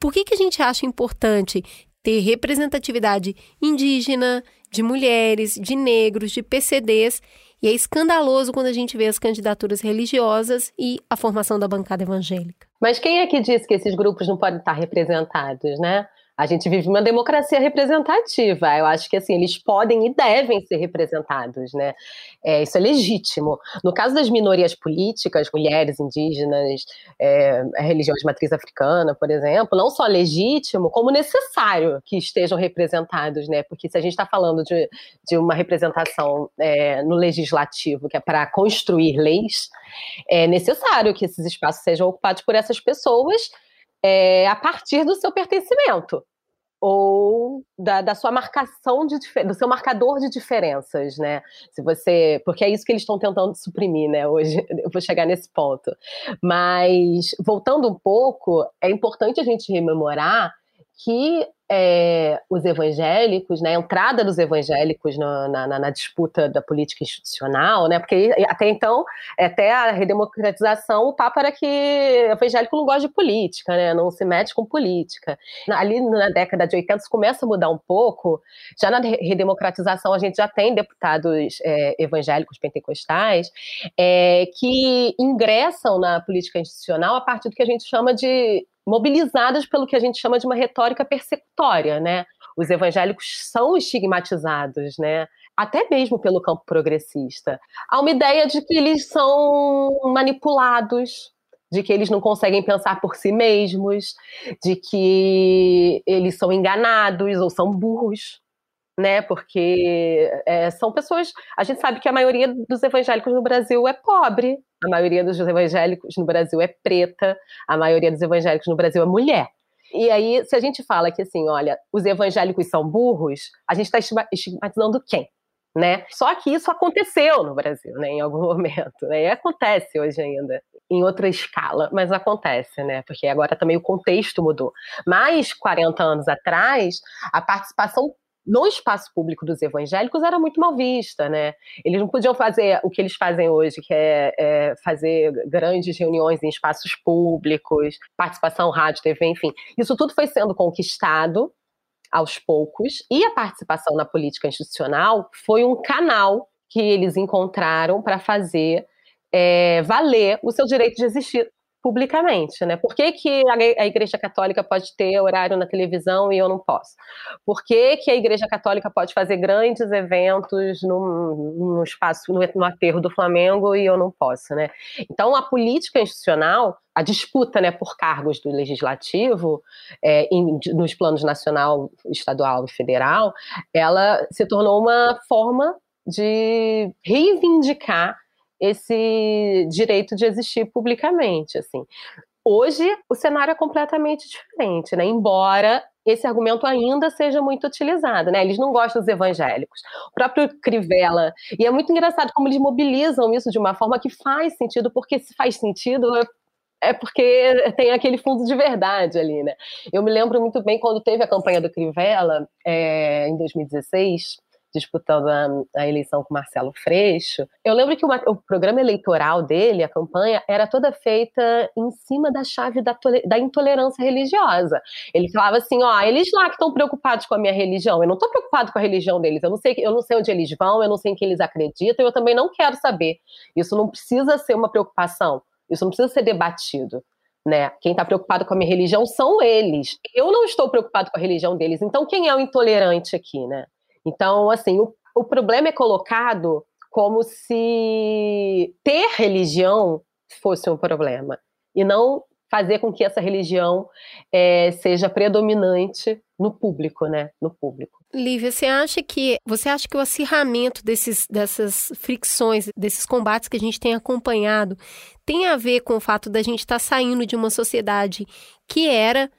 [SPEAKER 3] Por que, que a gente acha importante ter representatividade indígena, de mulheres, de negros, de PCDs, e é escandaloso quando a gente vê as candidaturas religiosas e a formação da bancada evangélica.
[SPEAKER 8] Mas quem é que disse que esses grupos não podem estar representados, né? A gente vive uma democracia representativa. Eu acho que assim eles podem e devem ser representados, né? É, isso é legítimo. No caso das minorias políticas, mulheres, indígenas, é, religião de matriz africana, por exemplo, não só legítimo, como necessário que estejam representados, né? Porque se a gente está falando de, de uma representação é, no legislativo, que é para construir leis, é necessário que esses espaços sejam ocupados por essas pessoas é, a partir do seu pertencimento ou da, da, sua marcação de do seu marcador de diferenças, né? Se você, porque é isso que eles estão tentando suprimir, né? Hoje (laughs) eu vou chegar nesse ponto. Mas voltando um pouco, é importante a gente rememorar que é, os evangélicos, né, a entrada dos evangélicos na, na, na, disputa da política institucional, né, porque até então, até a redemocratização, o papo era que evangélico não gosta de política, né, não se mete com política. Ali na década de 80 isso começa a mudar um pouco, já na redemocratização a gente já tem deputados é, evangélicos pentecostais é, que ingressam na política institucional a partir do que a gente chama de mobilizadas pelo que a gente chama de uma retórica persecutória, né? Os evangélicos são estigmatizados, né? Até mesmo pelo campo progressista. Há uma ideia de que eles são manipulados, de que eles não conseguem pensar por si mesmos, de que eles são enganados ou são burros, né? Porque é, são pessoas. A gente sabe que a maioria dos evangélicos no Brasil é pobre, a maioria dos evangélicos no Brasil é preta, a maioria dos evangélicos no Brasil é mulher. E aí, se a gente fala que assim, olha, os evangélicos são burros, a gente está estigmatizando quem? Né? Só que isso aconteceu no Brasil, né, em algum (laughs) momento, né? E acontece hoje ainda, em outra escala, mas acontece, né? Porque agora também o contexto mudou. Mais 40 anos atrás, a participação no espaço público dos evangélicos era muito mal vista, né? Eles não podiam fazer o que eles fazem hoje, que é, é fazer grandes reuniões em espaços públicos, participação rádio, TV, enfim. Isso tudo foi sendo conquistado aos poucos e a participação na política institucional foi um canal que eles encontraram para fazer é, valer o seu direito de existir publicamente, né? Por que, que a Igreja Católica pode ter horário na televisão e eu não posso? Por que, que a Igreja Católica pode fazer grandes eventos no, no espaço, no, no aterro do Flamengo e eu não posso, né? Então, a política institucional, a disputa né, por cargos do legislativo, é, em, nos planos nacional, estadual e federal, ela se tornou uma forma de reivindicar esse direito de existir publicamente, assim. Hoje o cenário é completamente diferente, né? Embora esse argumento ainda seja muito utilizado, né? Eles não gostam dos evangélicos. O próprio Crivella, e é muito engraçado como eles mobilizam isso de uma forma que faz sentido, porque se faz sentido é porque tem aquele fundo de verdade ali, né? Eu me lembro muito bem quando teve a campanha do Crivella é, em 2016 disputando a, a, eleição com Marcelo Freixo, eu lembro que o programa eleitoral dele, a campanha, era toda feita em cima da chave da, da intolerância religiosa. Ele falava assim, ó, eles lá que estão preocupados com a minha religião, eu não estou preocupado com a religião deles, eu não sei, eu não sei onde eles vão, eu não sei em que eles acreditam, eu também não quero saber. Isso não precisa ser uma preocupação, isso não precisa ser debatido. Né? Quem está preocupado com a minha religião são eles. Eu não estou preocupado com a religião deles. Então, quem é o intolerante aqui, né? Então, assim, o, o problema é colocado como se ter religião fosse um problema e não fazer com que essa religião é, seja predominante no público, né? No público.
[SPEAKER 3] Lívia, você acha que você acha que o acirramento desses, dessas fricções, desses combates que a gente tem acompanhado, tem a ver com o fato da gente estar tá saindo de uma sociedade que era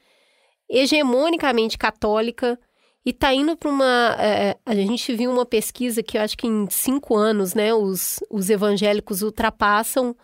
[SPEAKER 3] hegemonicamente católica e está indo para uma. É, a gente viu uma pesquisa que eu acho que em cinco anos, né, os, os evangélicos ultrapassam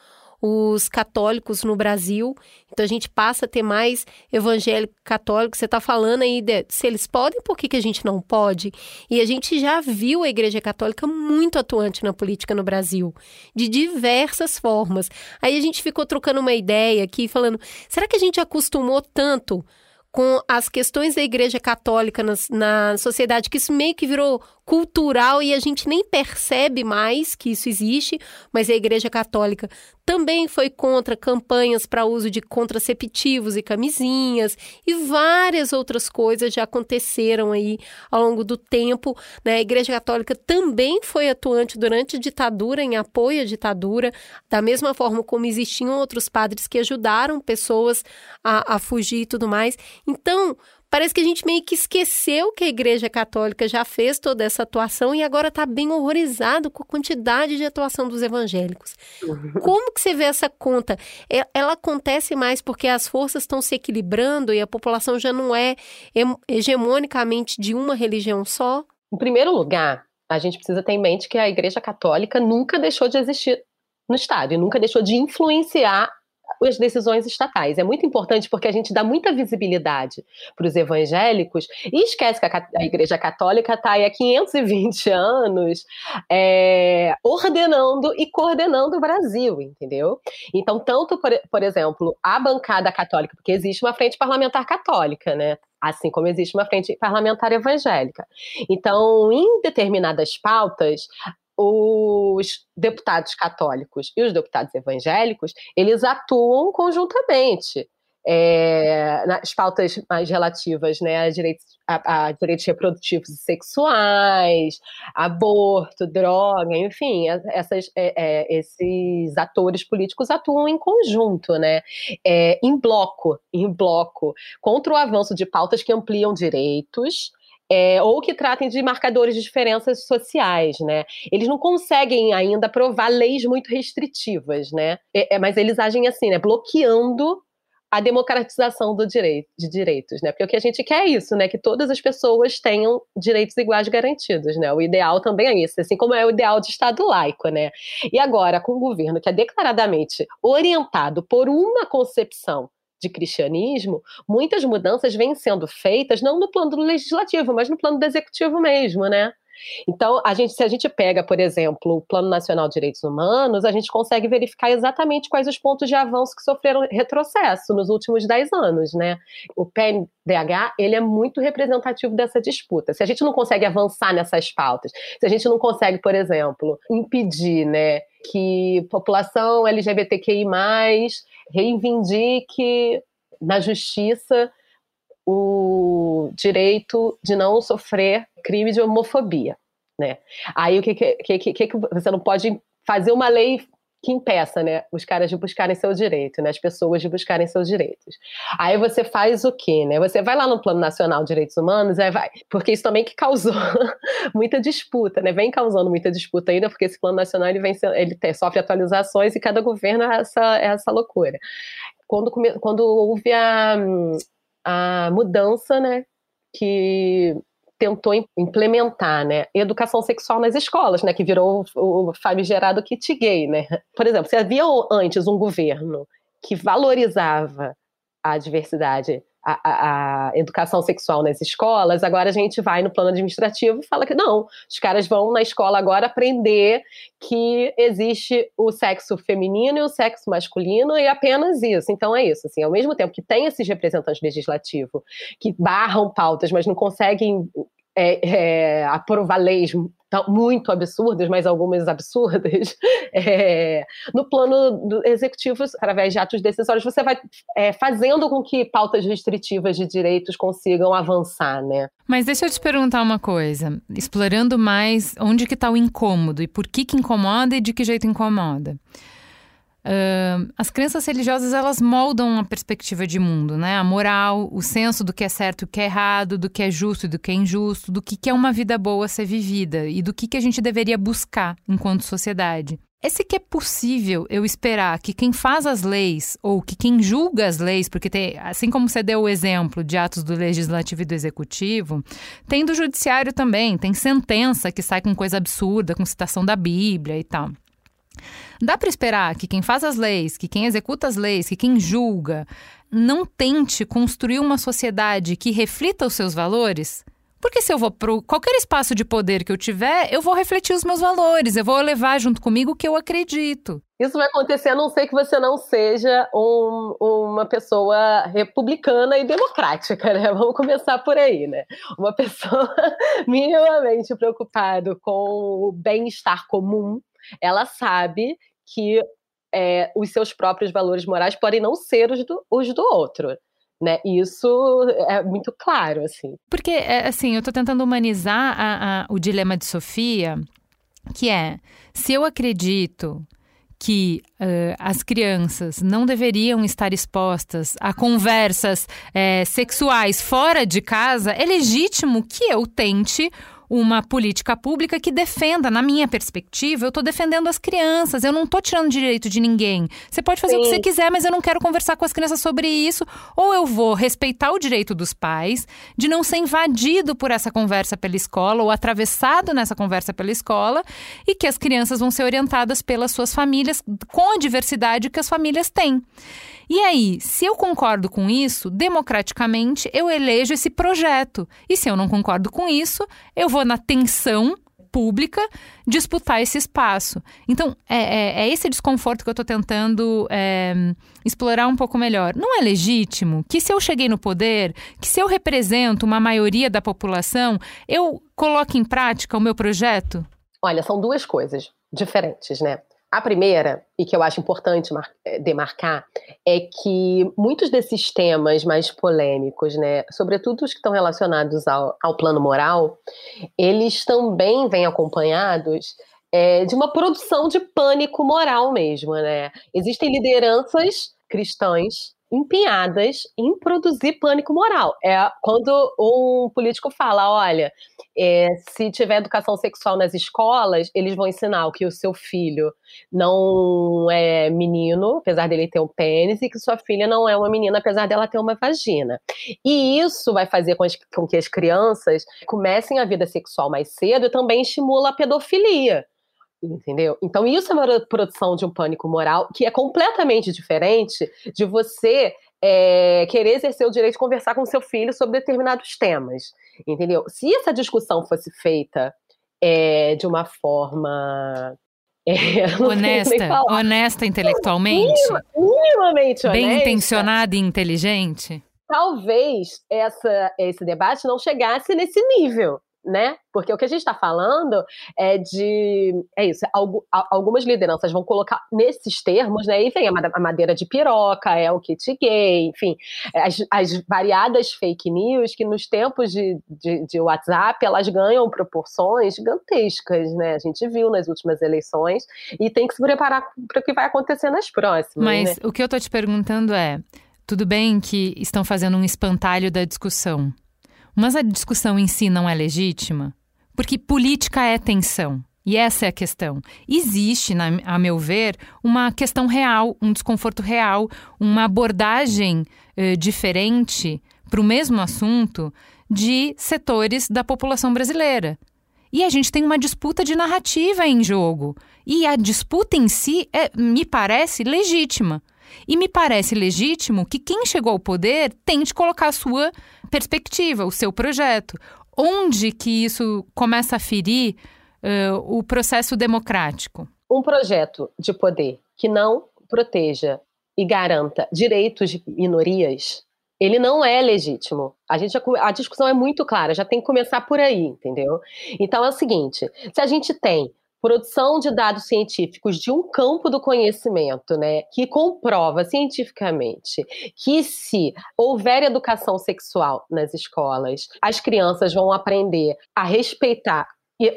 [SPEAKER 3] os católicos no Brasil. Então a gente passa a ter mais evangélico católico. Você está falando aí de, se eles podem, por que, que a gente não pode? E a gente já viu a Igreja Católica muito atuante na política no Brasil, de diversas formas. Aí a gente ficou trocando uma ideia aqui, falando: será que a gente acostumou tanto? Com as questões da Igreja Católica na, sociedade, que isso meio que virou cultural e a gente nem percebe mais que isso existe, mas a Igreja Católica também foi contra campanhas para uso de contraceptivos e camisinhas e várias outras coisas já aconteceram aí ao longo do tempo. Né? A Igreja Católica também foi atuante durante a ditadura, em apoio à ditadura, da mesma forma como existiam outros padres que ajudaram pessoas a, a fugir e tudo mais. Então, Parece que a gente meio que esqueceu que a Igreja Católica já fez toda essa atuação e agora está bem horrorizado com a quantidade de atuação dos evangélicos. Como que você vê essa conta? É, ela acontece mais porque as forças estão se equilibrando e a população já não é hegemonicamente de uma religião só?
[SPEAKER 8] Em primeiro lugar, a gente precisa ter em mente que a Igreja Católica nunca deixou de existir no Estado e nunca deixou de influenciar as decisões estatais. É muito importante porque a gente dá muita visibilidade para os evangélicos e esquece que a, a Igreja Católica está há 520 (laughs) anos é, ordenando e coordenando o Brasil, entendeu? Então, tanto, por, por exemplo, a bancada católica, porque existe uma frente parlamentar católica, né? assim como existe uma frente parlamentar evangélica. Então, em determinadas pautas, os deputados católicos e os deputados evangélicos, eles atuam conjuntamente. É, nas pautas mais relativas né, a, direitos, a, a, direitos reprodutivos e sexuais, aborto, droga, enfim, essas, é, é, esses atores políticos atuam em conjunto, né, é, em bloco, em bloco, contra o avanço de pautas que ampliam direitos, é, ou que tratem de marcadores de diferenças sociais, né? Eles não conseguem ainda aprovar leis muito restritivas, né? É, é, mas eles agem assim, né? Bloqueando a democratização do direito, de direitos, né? Porque o que a gente quer é isso, né? Que todas as pessoas tenham direitos iguais garantidos, né? O ideal também é isso, assim como é o ideal de Estado laico, né? E agora, com um governo que é declaradamente orientado por uma concepção de cristianismo, muitas mudanças vêm sendo feitas não no plano legislativo, mas no plano do executivo mesmo, né? Então, a gente, se a gente pega, por exemplo, o Plano Nacional de Direitos Humanos, a gente consegue verificar exatamente quais os pontos de avanço que sofreram retrocesso nos últimos 10 anos, né? O PNDH, ele é muito representativo dessa disputa. Se a gente não consegue avançar nessas pautas, se a gente não consegue, por exemplo, impedir, né, que população LGBTQI+, reivindique na justiça o direito de não sofrer crime de homofobia, né? Aí o que que, que, que, que você não pode fazer uma lei que impeça, né, os caras de buscarem seu direito, né, as pessoas de buscarem seus direitos. Aí você faz o quê, né? Você vai lá no Plano Nacional de Direitos Humanos, aí vai, porque isso também que causou (laughs) muita disputa, né? Vem causando muita disputa ainda, porque esse Plano Nacional ele vem ele sofre atualizações e cada governo é essa é essa loucura. Quando quando houve a a mudança, né, que tentou implementar, né, educação sexual nas escolas, né, que virou o famigerado kit gay, né. Por exemplo, se havia antes um governo que valorizava a diversidade a, a, educação sexual nas escolas, agora a gente vai no plano administrativo e fala que não, os caras vão na escola agora aprender que existe o sexo feminino e o sexo masculino e apenas isso. Então é isso, assim, ao mesmo tempo que tem esses representantes legislativos que barram pautas, mas não conseguem é, é, aprovar leis muito absurdas, mas algumas absurdas, (laughs) é, no plano executivo, através de atos decisórios, você vai é, fazendo com que pautas restritivas de direitos consigam avançar, né?
[SPEAKER 1] Mas deixa eu te perguntar uma coisa, explorando mais onde que está o incômodo e por que que incomoda e de que jeito incomoda. Uh, as crenças religiosas elas moldam a perspectiva de mundo, né? A moral, o senso do que é certo o que é errado, do que é justo e do que é injusto, do que, que é uma vida boa ser vivida e do que, que a gente deveria buscar enquanto sociedade. É se que é possível eu esperar que quem faz as leis ou que quem julga as leis, porque tem, assim como você deu o exemplo de atos do legislativo e do executivo, tem do judiciário também, tem sentença que sai com coisa absurda, com citação da Bíblia e tal. Dá para esperar que quem faz as leis, que quem executa as leis, que quem julga, não tente construir uma sociedade que reflita os seus valores? Porque se eu vou para qualquer espaço de poder que eu tiver, eu vou refletir os meus valores, eu vou levar junto comigo o que eu acredito.
[SPEAKER 8] Isso vai acontecer a não ser que você não seja um, uma pessoa republicana e democrática, né? (laughs) Vamos começar por aí, né? Uma pessoa (laughs) minimamente preocupada com o bem-estar comum, ela sabe que é, os seus próprios valores morais podem não ser os do, os do outro. Né? Isso é muito claro, assim.
[SPEAKER 1] Porque, é, assim, eu estou tentando humanizar a, a, o dilema de Sofia, que é, se eu acredito que uh, as crianças não deveriam estar expostas a conversas é, sexuais fora de casa, é legítimo que eu tente uma política pública que defenda, na minha perspectiva, eu estou defendendo as crianças, eu não estou tirando direito de ninguém. Você pode fazer Sim. o que você quiser, mas eu não quero conversar com as crianças sobre isso. Ou eu vou respeitar o direito dos pais de não ser invadido por essa conversa pela escola ou atravessado nessa conversa pela escola e que as crianças vão ser orientadas pelas suas famílias com a diversidade que as famílias têm. E aí, se eu concordo com isso, democraticamente eu elejo esse projeto. E se eu não concordo com isso, eu vou na tensão pública disputar esse espaço. Então, é, é, é esse desconforto que eu estou tentando é, explorar um pouco melhor. Não é legítimo que, se eu cheguei no poder, que se eu represento uma maioria da população, eu coloque em prática o meu projeto?
[SPEAKER 8] Olha, são duas coisas diferentes, né? A primeira, e que eu acho importante eh, demarcar, é que muitos desses temas mais polêmicos, né, sobretudo os que estão relacionados ao, ao plano moral, eles também vêm acompanhados é, de uma produção de pânico moral mesmo, né? Existem lideranças cristãs empenhadas em produzir pânico moral. É quando um político fala, olha, é, se tiver educação sexual nas escolas, eles vão ensinar que o seu filho não é menino, apesar dele ter um pênis, e que sua filha não é uma menina, apesar dela ter uma vagina. E isso vai fazer com, as, com que as crianças comecem a vida sexual mais cedo e também estimula a pedofilia. Entendeu? Então, isso é uma produção de um pânico moral que é completamente diferente de você é, querer exercer o direito de conversar com seu filho sobre determinados temas. Entendeu? Se essa discussão fosse feita é, de uma forma.
[SPEAKER 1] É, (laughs) honesta, honesta intelectualmente?
[SPEAKER 8] minimamente honesta.
[SPEAKER 1] Bem intencionada e inteligente?
[SPEAKER 8] Talvez essa, esse debate não chegasse nesse nível né? Porque o que a gente está falando é de. É isso, algumas lideranças vão colocar nesses termos, né? E vem a madeira de piroca, é o kit gay, enfim, as, as variadas fake news que nos tempos de, de, de, WhatsApp elas ganham proporções gigantescas, né? A gente viu nas últimas eleições e tem que se preparar para o que vai acontecer nas próximas.
[SPEAKER 1] Mas
[SPEAKER 8] né?
[SPEAKER 1] o que eu estou te perguntando é. Tudo bem que estão fazendo um espantalho da discussão, mas a discussão em si não é legítima? Porque política é tensão. E essa é a questão. Existe, na, a meu ver, uma questão real, um desconforto real, uma abordagem eh, diferente para o mesmo assunto de setores da população brasileira. E a gente tem uma disputa de narrativa em jogo. E a disputa em si é, me parece legítima. E me parece legítimo que quem chegou ao poder tente colocar a sua perspectiva, o seu projeto. Onde que isso começa a ferir uh, o processo democrático?
[SPEAKER 8] Um projeto de poder que não proteja e garanta direitos de minorias, ele não é legítimo. A, gente, a discussão é muito clara, já tem que começar por aí, entendeu? Então é o seguinte: se a gente tem produção de dados científicos de um campo do conhecimento, né, que comprova cientificamente que se houver educação sexual nas escolas, as crianças vão aprender a respeitar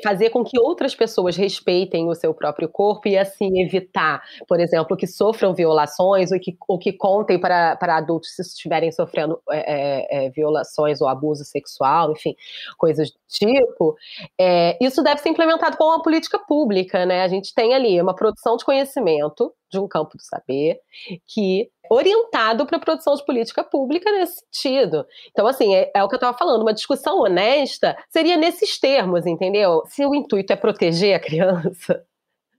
[SPEAKER 8] fazer com que outras pessoas respeitem o seu próprio corpo e assim evitar, por exemplo, que sofram violações ou que, ou que contem para, para adultos se estiverem sofrendo é, é, é violações ou abuso sexual, enfim, coisas do tipo, é, isso deve ser implementado como uma política pública, né? A gente tem ali uma produção de conhecimento de um campo do saber que orientado para a produção de política pública nesse sentido. Então, assim, é, é o que eu estava falando, uma discussão honesta seria nesses termos, entendeu? Se o intuito é proteger a (laughs) criança,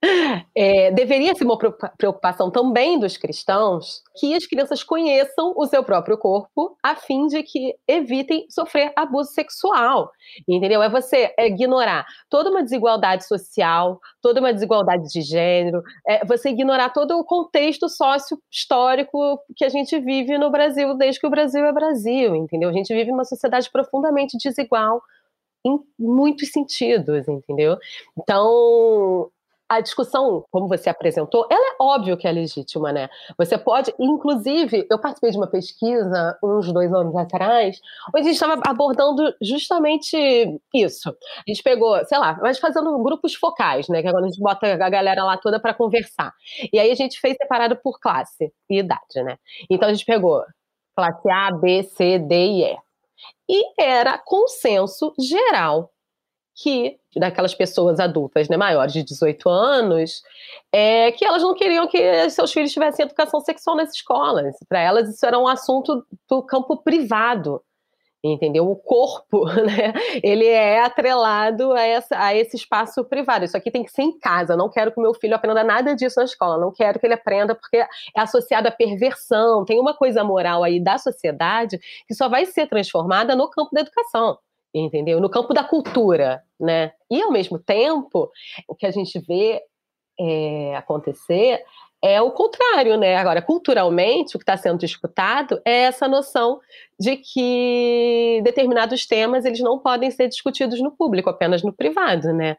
[SPEAKER 8] (laughs) é, deveria ser uma preocupação também dos cristãos que as crianças conheçam o seu próprio corpo a fim de que evitem sofrer abuso sexual. Entendeu? É você ignorar toda uma desigualdade social, toda uma desigualdade de gênero, é você ignorar todo o contexto sócio-histórico que a gente vive no Brasil desde que o Brasil é Brasil, entendeu? A gente vive uma sociedade profundamente desigual em muitos sentidos, entendeu? Então, a discussão, como você apresentou, ela é óbvio que é legítima, né? Você pode, inclusive, eu participei de uma pesquisa uns dois anos atrás, onde a gente estava abordando justamente isso. A gente pegou, sei lá, mas fazendo grupos focais, né? Que é a gente bota a galera lá toda para conversar. E aí a gente fez separado por classe e idade, né? Então a gente pegou classe A, B, C, D e E. E era consenso geral que daquelas pessoas adultas, né, maiores de 18 anos, é que elas não queriam que seus filhos tivessem educação sexual nas escolas. Para elas isso era um assunto do campo privado. Entendeu? O corpo, (laughs) né? Ele é atrelado a, essa, a esse espaço privado. Isso aqui tem que ser em casa. Não quero que meu filho aprenda nada disso na escola. Não quero que ele aprenda porque é associado à perversão. Tem uma coisa moral aí da sociedade que só vai ser transformada no campo da educação entendeu? No campo da cultura, né? E ao mesmo tempo, o que a gente vê é, acontecer é o contrário, né? Agora, culturalmente, o que está sendo disputado é essa noção de que determinados temas eles não podem ser discutidos no público, apenas no privado, né?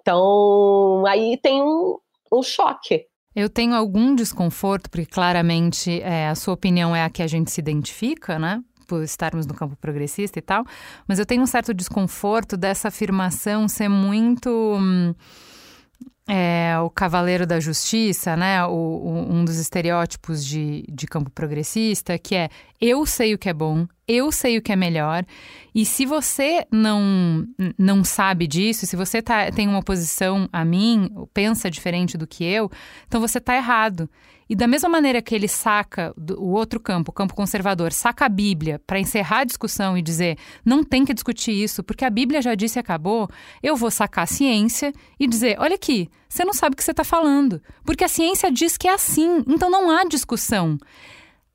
[SPEAKER 8] Então, aí tem um, um choque.
[SPEAKER 1] Eu tenho algum desconforto, porque claramente é, a sua opinião é a que a gente se identifica, né? Por estarmos no campo progressista e tal, mas eu tenho um certo desconforto dessa afirmação ser muito. Hum, é, o cavaleiro da justiça, né? O, o, um dos estereótipos de, de campo progressista, que é eu sei o que é bom, eu sei o que é melhor, e se você não, não sabe disso, se você tá, tem uma oposição a mim, pensa diferente do que eu, então você está errado. E da mesma maneira que ele saca o outro campo, o campo conservador, saca a Bíblia para encerrar a discussão e dizer não tem que discutir isso, porque a Bíblia já disse e acabou, eu vou sacar a ciência e dizer: olha aqui, você não sabe o que você está falando, porque a ciência diz que é assim, então não há discussão.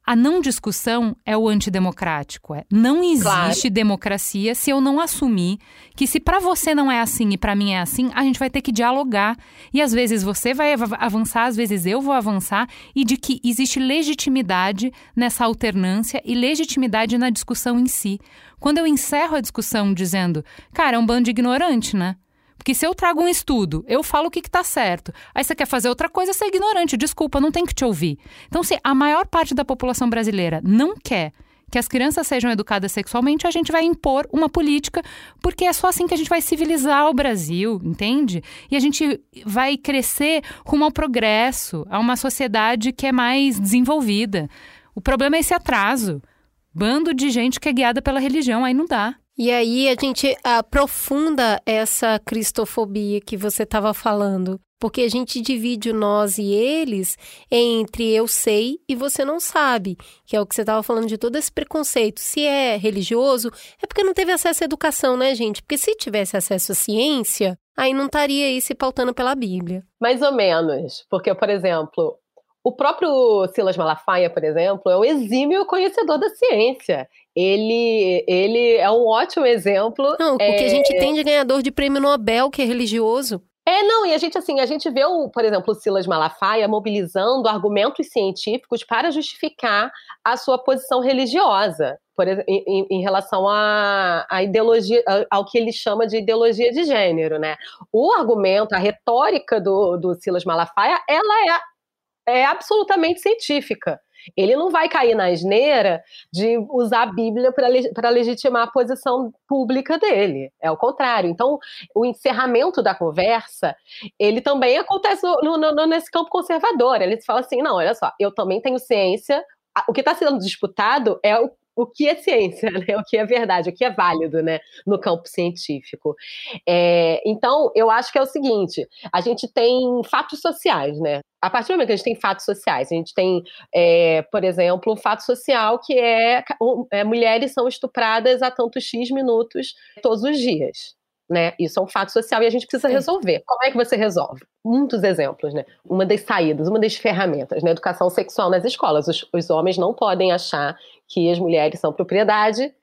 [SPEAKER 1] A não discussão é o antidemocrático. É, não existe claro. democracia se eu não assumir que se para você não é assim e para mim é assim, a gente vai ter que dialogar. E às vezes você vai avançar, às vezes eu vou avançar, e de que existe legitimidade nessa alternância e legitimidade na discussão em si. Quando eu encerro a discussão dizendo, cara, é um bando de ignorante, né? Porque se eu trago um estudo, eu falo o que está certo. Aí você quer fazer outra coisa, você é ignorante. Desculpa, não tem que te ouvir. Então, se a maior parte da população brasileira não quer que as crianças sejam educadas sexualmente, a gente vai impor uma política, porque é só assim que a gente vai civilizar o Brasil, entende? E a gente vai crescer rumo ao progresso, a uma sociedade que é mais desenvolvida. O problema é esse atraso. Bando de gente que é guiada pela religião, aí não dá.
[SPEAKER 3] E aí a gente aprofunda essa cristofobia que você estava falando, porque a gente divide o nós e eles entre eu sei e você não sabe, que é o que você estava falando de todo esse preconceito. Se é religioso, é porque não teve acesso à educação, né, gente? Porque se tivesse acesso à ciência, aí não estaria aí se pautando pela Bíblia.
[SPEAKER 8] Mais ou menos, porque, por exemplo, o próprio Silas Malafaia, por exemplo, é um exímio conhecedor da ciência. Ele, ele é um ótimo exemplo.
[SPEAKER 3] Não, o é... que a gente tem de ganhador de prêmio Nobel, que é religioso.
[SPEAKER 8] É, não, e a gente, assim, a gente vê, o, por exemplo, o Silas Malafaia mobilizando argumentos científicos para justificar a sua posição religiosa, por, em, em relação à, à ideologia, ao que ele chama de ideologia de gênero, né? O argumento, a retórica do, do Silas Malafaia, ela é é absolutamente científica. Ele não vai cair na asneira de usar a Bíblia para legitimar a posição pública dele. É o contrário. Então, o encerramento da conversa, ele também acontece no, no, nesse campo conservador. Ele fala assim: não, olha só, eu também tenho ciência. O que está sendo disputado é o o que é ciência, (laughs) né? o que é verdade, o que é válido né? no campo científico. É, então, eu acho que é o seguinte: a gente tem fatos sociais, né? A partir do momento que a gente tem fatos sociais, a gente tem, é, por exemplo, um fato social que é, é mulheres são estupradas a tantos X minutos todos os dias né? Isso é um fato social e a gente precisa resolver. Como é que você resolve? Muitos exemplos, né? Uma das saídas, uma das ferramentas, na né? educação sexual nas escolas. Os, os homens não podem achar que as mulheres são propriedade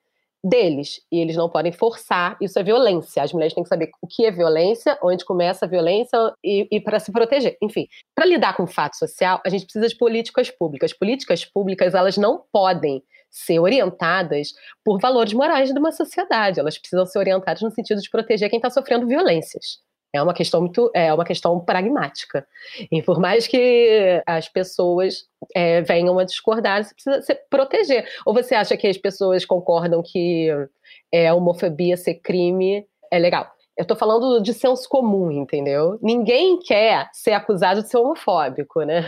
[SPEAKER 8] deles e eles não podem forçar. Isso é violência. As mulheres têm que saber o que é violência, onde começa a violência e, e para se proteger. Enfim, para lidar com o fato social, a gente precisa de políticas públicas. Políticas públicas elas não podem ser orientadas por valores morais de uma sociedade. Elas precisam ser orientadas no sentido de proteger quem está sofrendo violências. É uma questão muito, é uma questão pragmática. E por mais que as pessoas é, venham a discordar, você precisa se proteger. Ou você acha que as pessoas concordam que é, homofobia ser crime é legal? Eu estou falando de senso comum, entendeu? Ninguém quer ser acusado de ser homofóbico, né?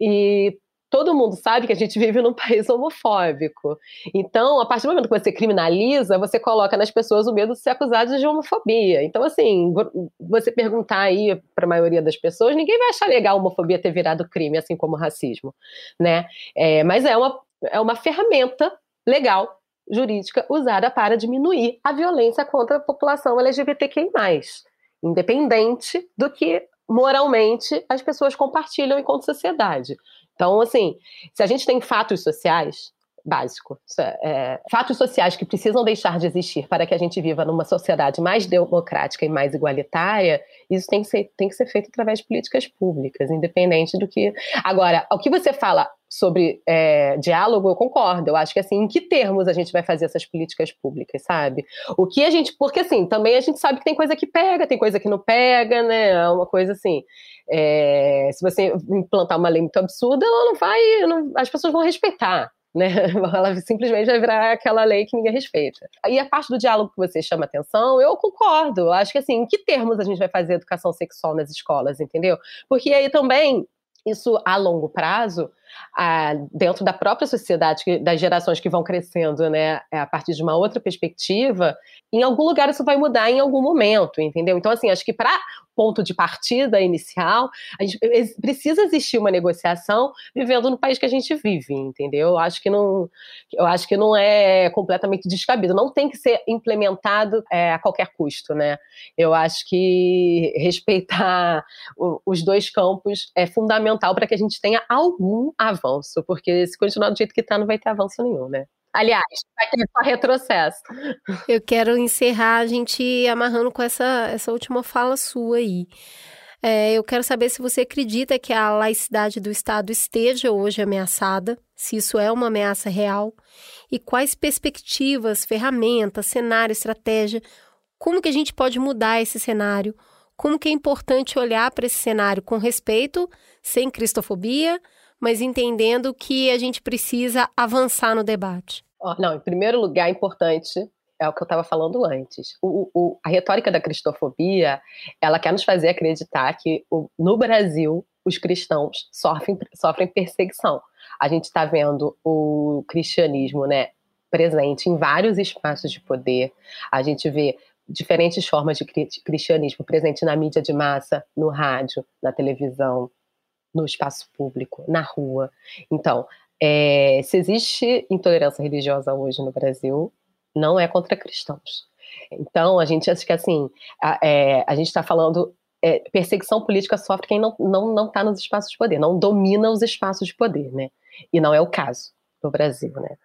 [SPEAKER 8] E todo mundo sabe que a gente vive num (laughs) país homofóbico. Então, a partir do momento que você criminaliza, você coloca nas pessoas o medo de ser acusado de homofobia. Então, assim, você perguntar aí para a maioria das pessoas, ninguém vai achar legal a homofobia ter virado crime, assim como o racismo, né? É, mas é uma, é uma ferramenta legal, jurídica, usada para diminuir a violência contra a população LGBTQI+, independente do que moralmente as pessoas compartilham enquanto sociedade. Então, assim, se a gente tem fatos sociais, básico, é, é, fatos sociais que precisam deixar de existir para que a gente viva numa sociedade mais democrática e mais igualitária, isso tem que ser, tem que ser feito através de políticas públicas, independente do que. Agora, o que você fala sobre é, diálogo, eu concordo. Eu acho que assim, em que termos a gente vai fazer essas políticas públicas, sabe? O que a gente. Porque assim, também a gente sabe que tem coisa que pega, tem coisa que não pega, né? É uma coisa assim. É, se você implantar uma lei muito absurda, ela não vai. Não, as pessoas vão respeitar. Né? (laughs) Ela simplesmente vai virar aquela lei que ninguém respeita. E a parte do diálogo que você chama atenção, eu concordo. Acho que assim, em que termos a gente vai fazer educação sexual nas escolas, entendeu? Porque aí também isso a longo prazo a, dentro da própria sociedade, das gerações que vão crescendo, né, é, a partir de uma outra perspectiva, em algum lugar isso vai mudar em algum momento, entendeu? Então, assim, acho que para ponto de partida inicial, a gente precisa existir uma negociação vivendo no país que a gente vive, entendeu? Eu acho que não, eu acho que não é completamente descabido, não tem que ser implementado é, a qualquer custo, né? Eu acho que respeitar o, os dois campos é fundamental para que a gente tenha algum avanço, porque se continuar do jeito que está, não vai ter avanço nenhum, né? Aliás, vai ter só retrocesso.
[SPEAKER 3] Eu quero encerrar a gente amarrando com essa, essa última fala sua aí. É, eu quero saber se você acredita que a laicidade do Estado esteja hoje ameaçada, se isso é uma ameaça real, e quais perspectivas, ferramentas, cenário, estratégia, como que a gente pode mudar esse cenário, como que é importante olhar para esse cenário com respeito, sem cristofobia, mas entendendo que a gente precisa avançar no debate?
[SPEAKER 8] Não, em primeiro lugar, é importante é o que eu estava falando antes. O, o, a retórica da cristofobia, ela quer nos fazer acreditar que o, no Brasil os cristãos sofrem, sofrem perseguição. A gente está vendo o cristianismo, né, presente em vários espaços de poder. A gente vê diferentes formas de cristianismo presente na mídia de massa, no rádio, na televisão, no espaço público, na rua. Então, é, se existe intolerância religiosa hoje no Brasil, não é contra cristãos. Então, a gente acha que assim, a, é, a gente está falando é, perseguição política sofre quem não não não está nos espaços de poder, não domina os espaços de poder, né? E não é o caso no Brasil, né?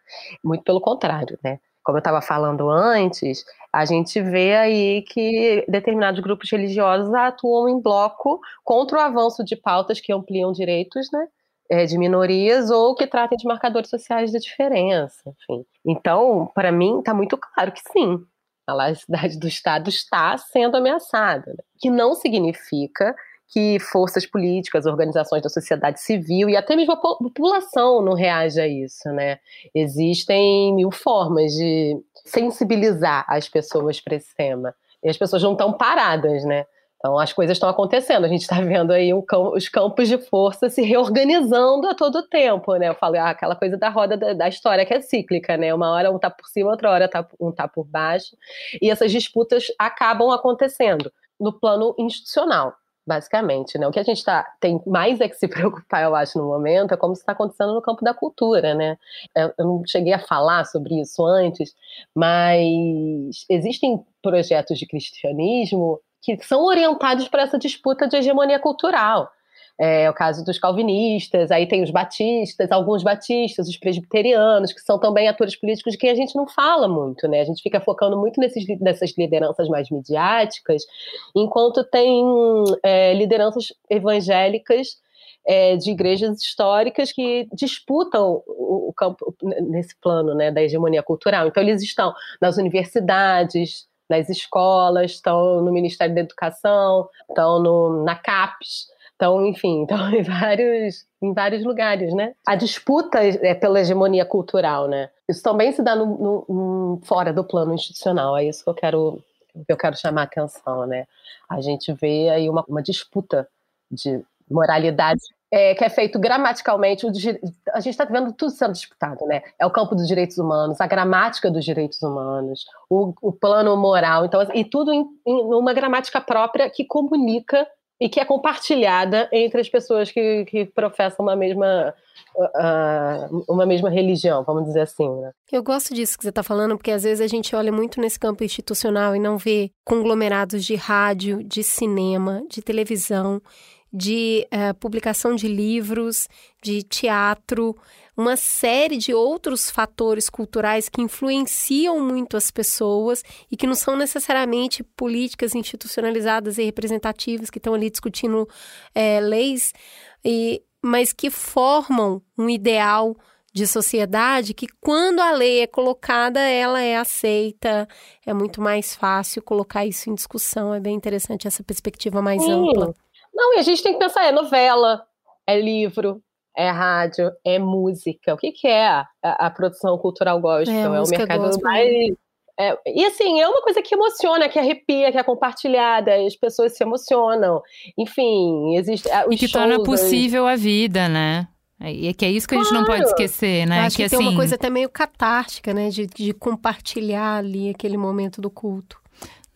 [SPEAKER 8] Muito pelo contrário, né? Como eu estava falando antes, a gente vê aí que determinados grupos religiosos atuam em bloco contra o avanço de pautas que ampliam direitos, né? É, de minorias ou que tratem de marcadores sociais de diferença, enfim. Então, para mim, está muito claro que sim, a laicidade do Estado está sendo ameaçada, né? que não significa que forças políticas, organizações da sociedade civil e até mesmo a população não reage a isso, né? Existem mil formas de sensibilizar as pessoas para esse tema. E as pessoas não estão paradas, né? Então as coisas estão acontecendo. A gente está vendo aí um, os campos de força se reorganizando a todo tempo, né? Eu falo ah, aquela coisa da roda da, da, história que é cíclica, né? Uma hora um tá por cima, outra hora tá, um tá por baixo, e essas disputas acabam acontecendo no plano institucional basicamente, né? O que a gente tá, tem mais é que se (laughs) preocupar, eu acho, no momento, é como está acontecendo no campo da cultura, né? Eu, eu não cheguei a falar sobre isso antes, mas existem projetos de cristianismo que são orientados para essa disputa de hegemonia cultural é o caso dos calvinistas, aí tem os batistas, alguns batistas, os presbiterianos, que são também atores políticos de quem a gente não fala muito, né? A gente fica focando muito nesses, nessas lideranças mais midiáticas, enquanto tem é, lideranças evangélicas é, de igrejas históricas que disputam o, o, campo nesse plano né, da hegemonia cultural. Então, eles estão nas universidades, nas escolas, estão no Ministério da Educação, estão no, na CAPES, então, enfim, (laughs) então em vários, em vários lugares, né? A disputa é pela hegemonia cultural, né? Isso também se dá no, no, no, fora do plano institucional. É isso que eu quero que eu quero chamar a atenção, né? A gente vê aí uma, uma disputa de moralidade é, que é feito gramaticalmente. a gente está vendo tudo sendo disputado, né? É o campo dos direitos humanos, a gramática dos direitos humanos, o, o plano moral, então e tudo em, em uma gramática própria que comunica e que é compartilhada entre as pessoas que, que professam uma mesma uh, uma mesma religião, vamos dizer assim. Né?
[SPEAKER 3] Eu gosto disso que você está falando, porque às vezes a gente olha muito nesse campo institucional e não vê conglomerados de rádio, de cinema, de televisão, de uh, publicação de livros, de teatro, uma série de outros fatores culturais que influenciam muito as pessoas e que não são necessariamente políticas institucionalizadas e representativas que estão ali discutindo é, leis, e, mas que formam um ideal de sociedade que quando a lei é colocada, ela é aceita, é muito mais fácil colocar isso em discussão, é bem interessante essa perspectiva mais Sim. ampla.
[SPEAKER 8] Não, e a gente tem que pensar, é novela, é livro, é rádio, é música. O que, que é a, a, produção cultural gospel? É, é o mercado gospel. mais. É, e assim, é uma coisa que emociona, que arrepia, que é compartilhada, as pessoas se emocionam. Enfim, existe.
[SPEAKER 1] É, e que torna possível a vida, né? E é que é isso que claro. a gente não pode esquecer, né?
[SPEAKER 3] Eu acho
[SPEAKER 1] que,
[SPEAKER 3] que assim... tem uma coisa até meio catártica, né? De, de compartilhar ali aquele momento do culto.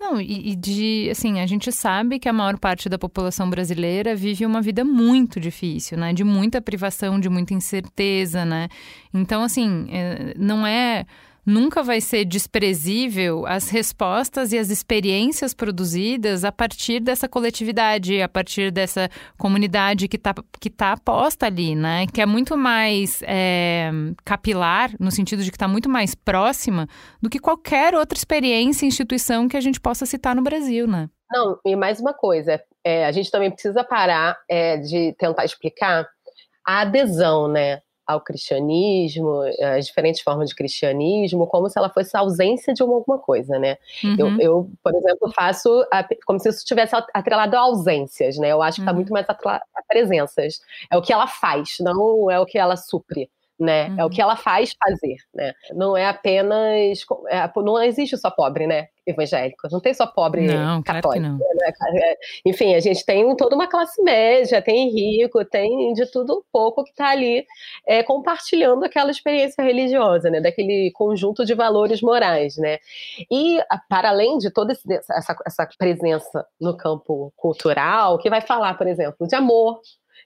[SPEAKER 1] Não, e, e, de, assim, a gente sabe que a maior parte da população brasileira vive uma vida muito difícil, né? De muita privação, de muita incerteza, né? Então, assim, é, não é nunca vai ser desprezível as respostas e as experiências produzidas a partir dessa coletividade, a partir dessa comunidade que está que tá posta ali, né? Que é muito mais é, capilar, no sentido de que está muito mais próxima do que qualquer outra experiência instituição que a gente possa citar no Brasil, né?
[SPEAKER 8] Não, e mais uma coisa, é, a gente também precisa parar é, de tentar explicar a adesão, né? Ao cristianismo, as diferentes formas de cristianismo, como se ela fosse a ausência de alguma coisa, né? Uhum. Eu, eu, por exemplo, faço a, como se isso tivesse atrelado a ausências, né? Eu acho que está uhum. muito mais atrelado a presenças. É o que ela faz, não é o que ela supre né? Uhum. É o que ela faz fazer, né? Não é apenas. É, não existe só pobre, né? Evangélico. Não tem só pobre
[SPEAKER 1] não, católico. Claro
[SPEAKER 8] né? É, enfim, a gente tem toda uma classe média, tem rico, tem de tudo um pouco que está ali é, compartilhando aquela experiência religiosa, né? Daquele conjunto de valores morais, né? E para além de toda essa, essa presença no campo cultural, que vai falar, por exemplo, de amor,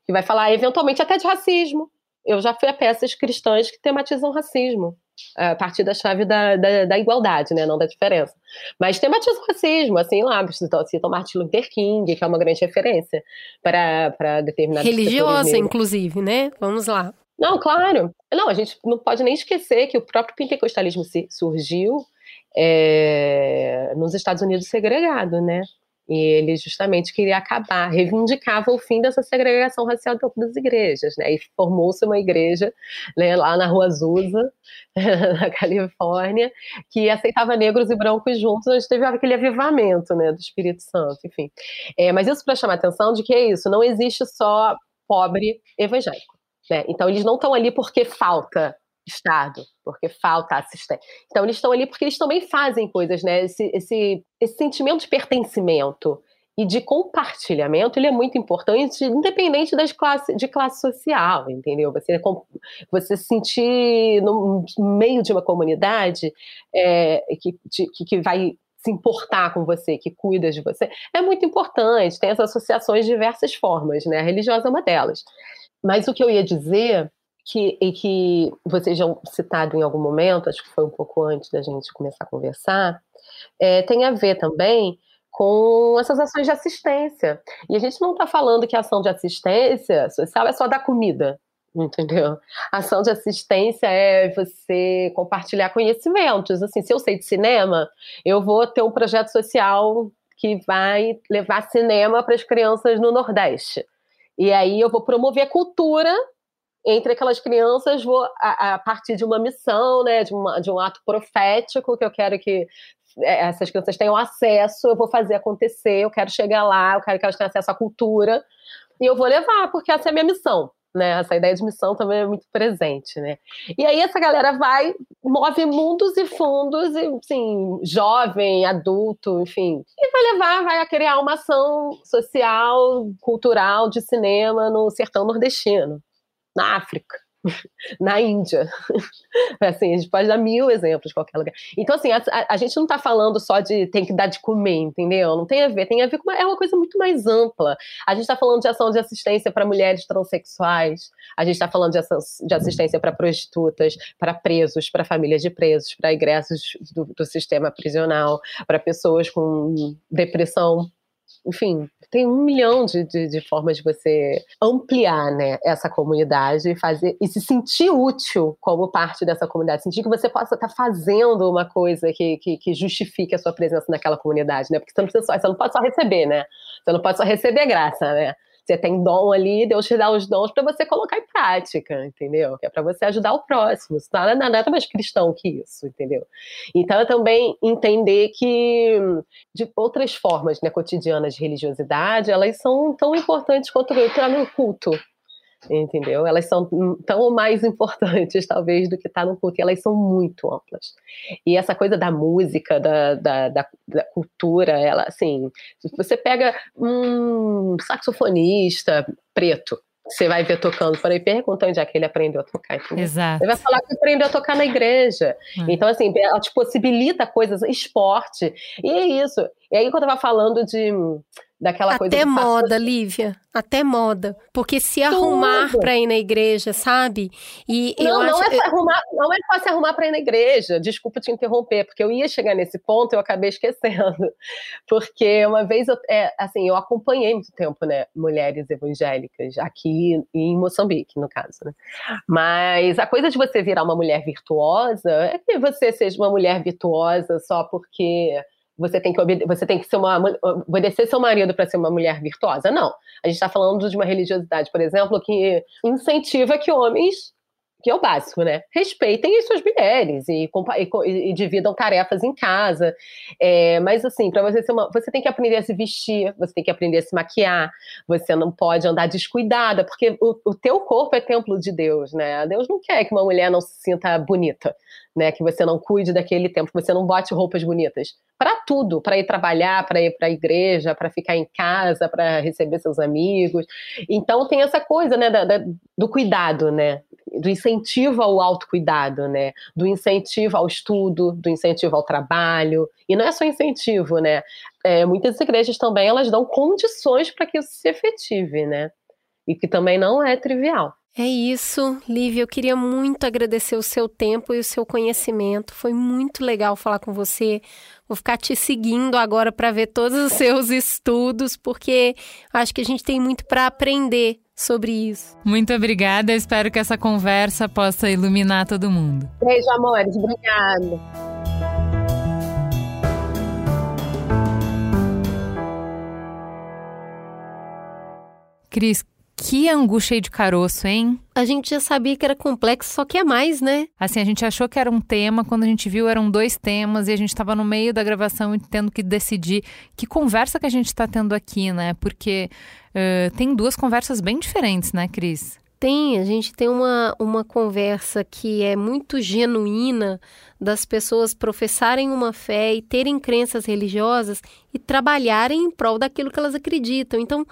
[SPEAKER 8] que vai falar eventualmente até de racismo, eu já fui a peças cristãs que tematizam racismo, a partir da chave da, da, da igualdade, né, não da diferença. Mas tematizam racismo, assim, lá, citam Martin Luther King, que é uma grande referência para, determinadas
[SPEAKER 3] Religiosa, inclusive, né? Vamos lá.
[SPEAKER 8] Não, claro. Não, a gente não pode nem esquecer que o próprio pentecostalismo surgiu é, nos Estados Unidos segregado, né? E ele justamente queria acabar, reivindicava o fim dessa segregação racial dentro das igrejas, né? E formou-se uma igreja né, lá na Rua Azusa, (laughs) na Califórnia, que aceitava negros e brancos juntos, onde teve aquele avivamento, né, do Espírito Santo, enfim. É, mas isso para chamar a atenção de que é isso, não existe só pobre evangélico. Né? Então eles não estão ali porque falta Estado, porque falta assistência. Então, eles estão ali porque eles também fazem coisas, né? Esse, esse, esse sentimento de pertencimento e de compartilhamento, ele é muito importante, independente das classes, de classe social, entendeu? Você, você se sentir no meio de uma comunidade é, que, de, que vai se importar com você, que cuida de você, é muito importante. Tem as associações de diversas formas, né? A religiosa é uma delas. Mas o que eu ia dizer que, e que vocês já citado em algum momento, acho que foi um pouco antes da gente começar a conversar, é, tem a ver também com essas ações de assistência. E a gente não está falando que a ação de assistência social é só dar comida, entendeu? A ação de assistência é você compartilhar conhecimentos. Assim, se eu sei de cinema, eu vou ter um projeto social que vai levar cinema para as crianças no Nordeste. E aí eu vou promover cultura entre aquelas crianças, vou a, a partir de uma missão, né, de, uma, de um ato profético que eu quero que é, essas crianças tenham acesso, eu vou fazer acontecer, eu quero chegar lá, eu quero que elas tenham acesso à cultura, e eu vou levar, porque essa é a minha missão. Né, essa ideia de missão também é muito presente, né? E aí essa galera vai, move mundos e fundos, e, assim, jovem, adulto, enfim, e vai levar, vai criar uma ação social, cultural, de cinema no sertão nordestino na África, (laughs) na Índia. (laughs) assim, a gente pode dar mil exemplos em qualquer lugar. Então, assim, a, a gente não está falando só de tem que dar de comer, entendeu? Não tem a ver, tem a ver com uma, é uma coisa muito mais ampla. A gente está falando de ação de assistência para mulheres transexuais, a gente está falando de, ação, de assistência para prostitutas, para presos, para famílias de presos, para ingressos do, do sistema prisional, para pessoas com depressão enfim, tem um milhão de, de, de, formas de você ampliar né, essa comunidade e fazer e se sentir útil como parte dessa comunidade, sentir que você possa estar fazendo uma coisa que, que, que, justifique a sua presença naquela comunidade, né? Porque você não só, você não pode só receber, né? Você não pode só receber graça, né? Você tem dom ali, Deus te dá os dons para você colocar em prática, entendeu? É para você ajudar o próximo. Isso nada, nada mais cristão que isso, entendeu? Então, eu também entender que de outras formas né, cotidianas de religiosidade, elas são tão importantes quanto entrar no culto, entendeu? Elas são tão mais importantes, (laughs) talvez, do que estar tá no culto, e elas são muito amplas. E essa coisa da música, da, da, da, da cultura, ela, assim, você pega um saxofonista preto, você vai ver tocando, falei, pergunta onde é que ele aprendeu a tocar. Entendeu?
[SPEAKER 1] Exato.
[SPEAKER 8] Ele vai falar que aprendeu a tocar na igreja. Hum. Então, assim, ela te possibilita coisas, esporte, e é isso. E aí, quando eu tava falando de daquela
[SPEAKER 3] Até
[SPEAKER 8] coisa.
[SPEAKER 3] Até moda, Lívia. Até moda. Porque se arrumar para ir na igreja, sabe?
[SPEAKER 8] E não, não, acho... é arrumar, não é só se arrumar para ir na igreja. Desculpa te interromper, porque eu ia chegar nesse ponto e eu acabei esquecendo. (laughs) Porque uma vez, eu, é, assim, eu acompanhei muito tempo, né, mulheres evangélicas, aqui em Moçambique, no caso, né? Mas a coisa de você virar uma mulher virtuosa é que você seja uma mulher virtuosa só porque você tem que, você tem que ser uma, obedecer seu marido para ser uma mulher virtuosa. Não. A gente está falando de uma religiosidade, por exemplo, que incentiva que homens que é o básico, né? Respeitem as suas mulheres e, e, e dividam tarefas em casa. É, mas assim, para você ser uma, você tem que aprender a se vestir, você tem que aprender a se maquiar, você não pode andar descuidada, porque o, o teu corpo é templo de Deus, né? Deus não quer que uma mulher não se sinta bonita, né? Que você não cuide daquele tempo, que você não bote roupas bonitas. Para tudo, para ir trabalhar, para ir para a igreja, para ficar em casa, para receber seus amigos. Então tem essa coisa, né, da, da, do cuidado, né? do incentivo ao autocuidado, né? Do incentivo ao estudo, do incentivo ao trabalho. E não é só incentivo, né? É, muitas igrejas também elas dão condições para que isso se efetive, né? E que também não é trivial.
[SPEAKER 3] É isso, Lívia. Eu queria muito agradecer o seu tempo e o seu conhecimento. Foi muito legal falar com você. Vou ficar te seguindo agora para ver todos os seus estudos, porque acho que a gente tem muito para aprender sobre isso.
[SPEAKER 1] Muito obrigada. Espero que essa conversa possa iluminar todo mundo.
[SPEAKER 8] Beijo, amores. Obrigada.
[SPEAKER 1] Cris, que angu cheio de caroço, hein?
[SPEAKER 3] A gente já sabia que era complexo, só que é mais, né?
[SPEAKER 1] Assim, a gente achou que era um tema, quando a gente viu eram dois temas e a gente estava no meio da gravação e tendo que decidir que conversa que a gente está tendo aqui, né? Porque uh, tem duas conversas bem diferentes, né, Cris?
[SPEAKER 3] Tem, a gente tem uma, uma conversa que é muito genuína das pessoas professarem uma fé e terem crenças religiosas e trabalharem em prol daquilo que elas acreditam. Então,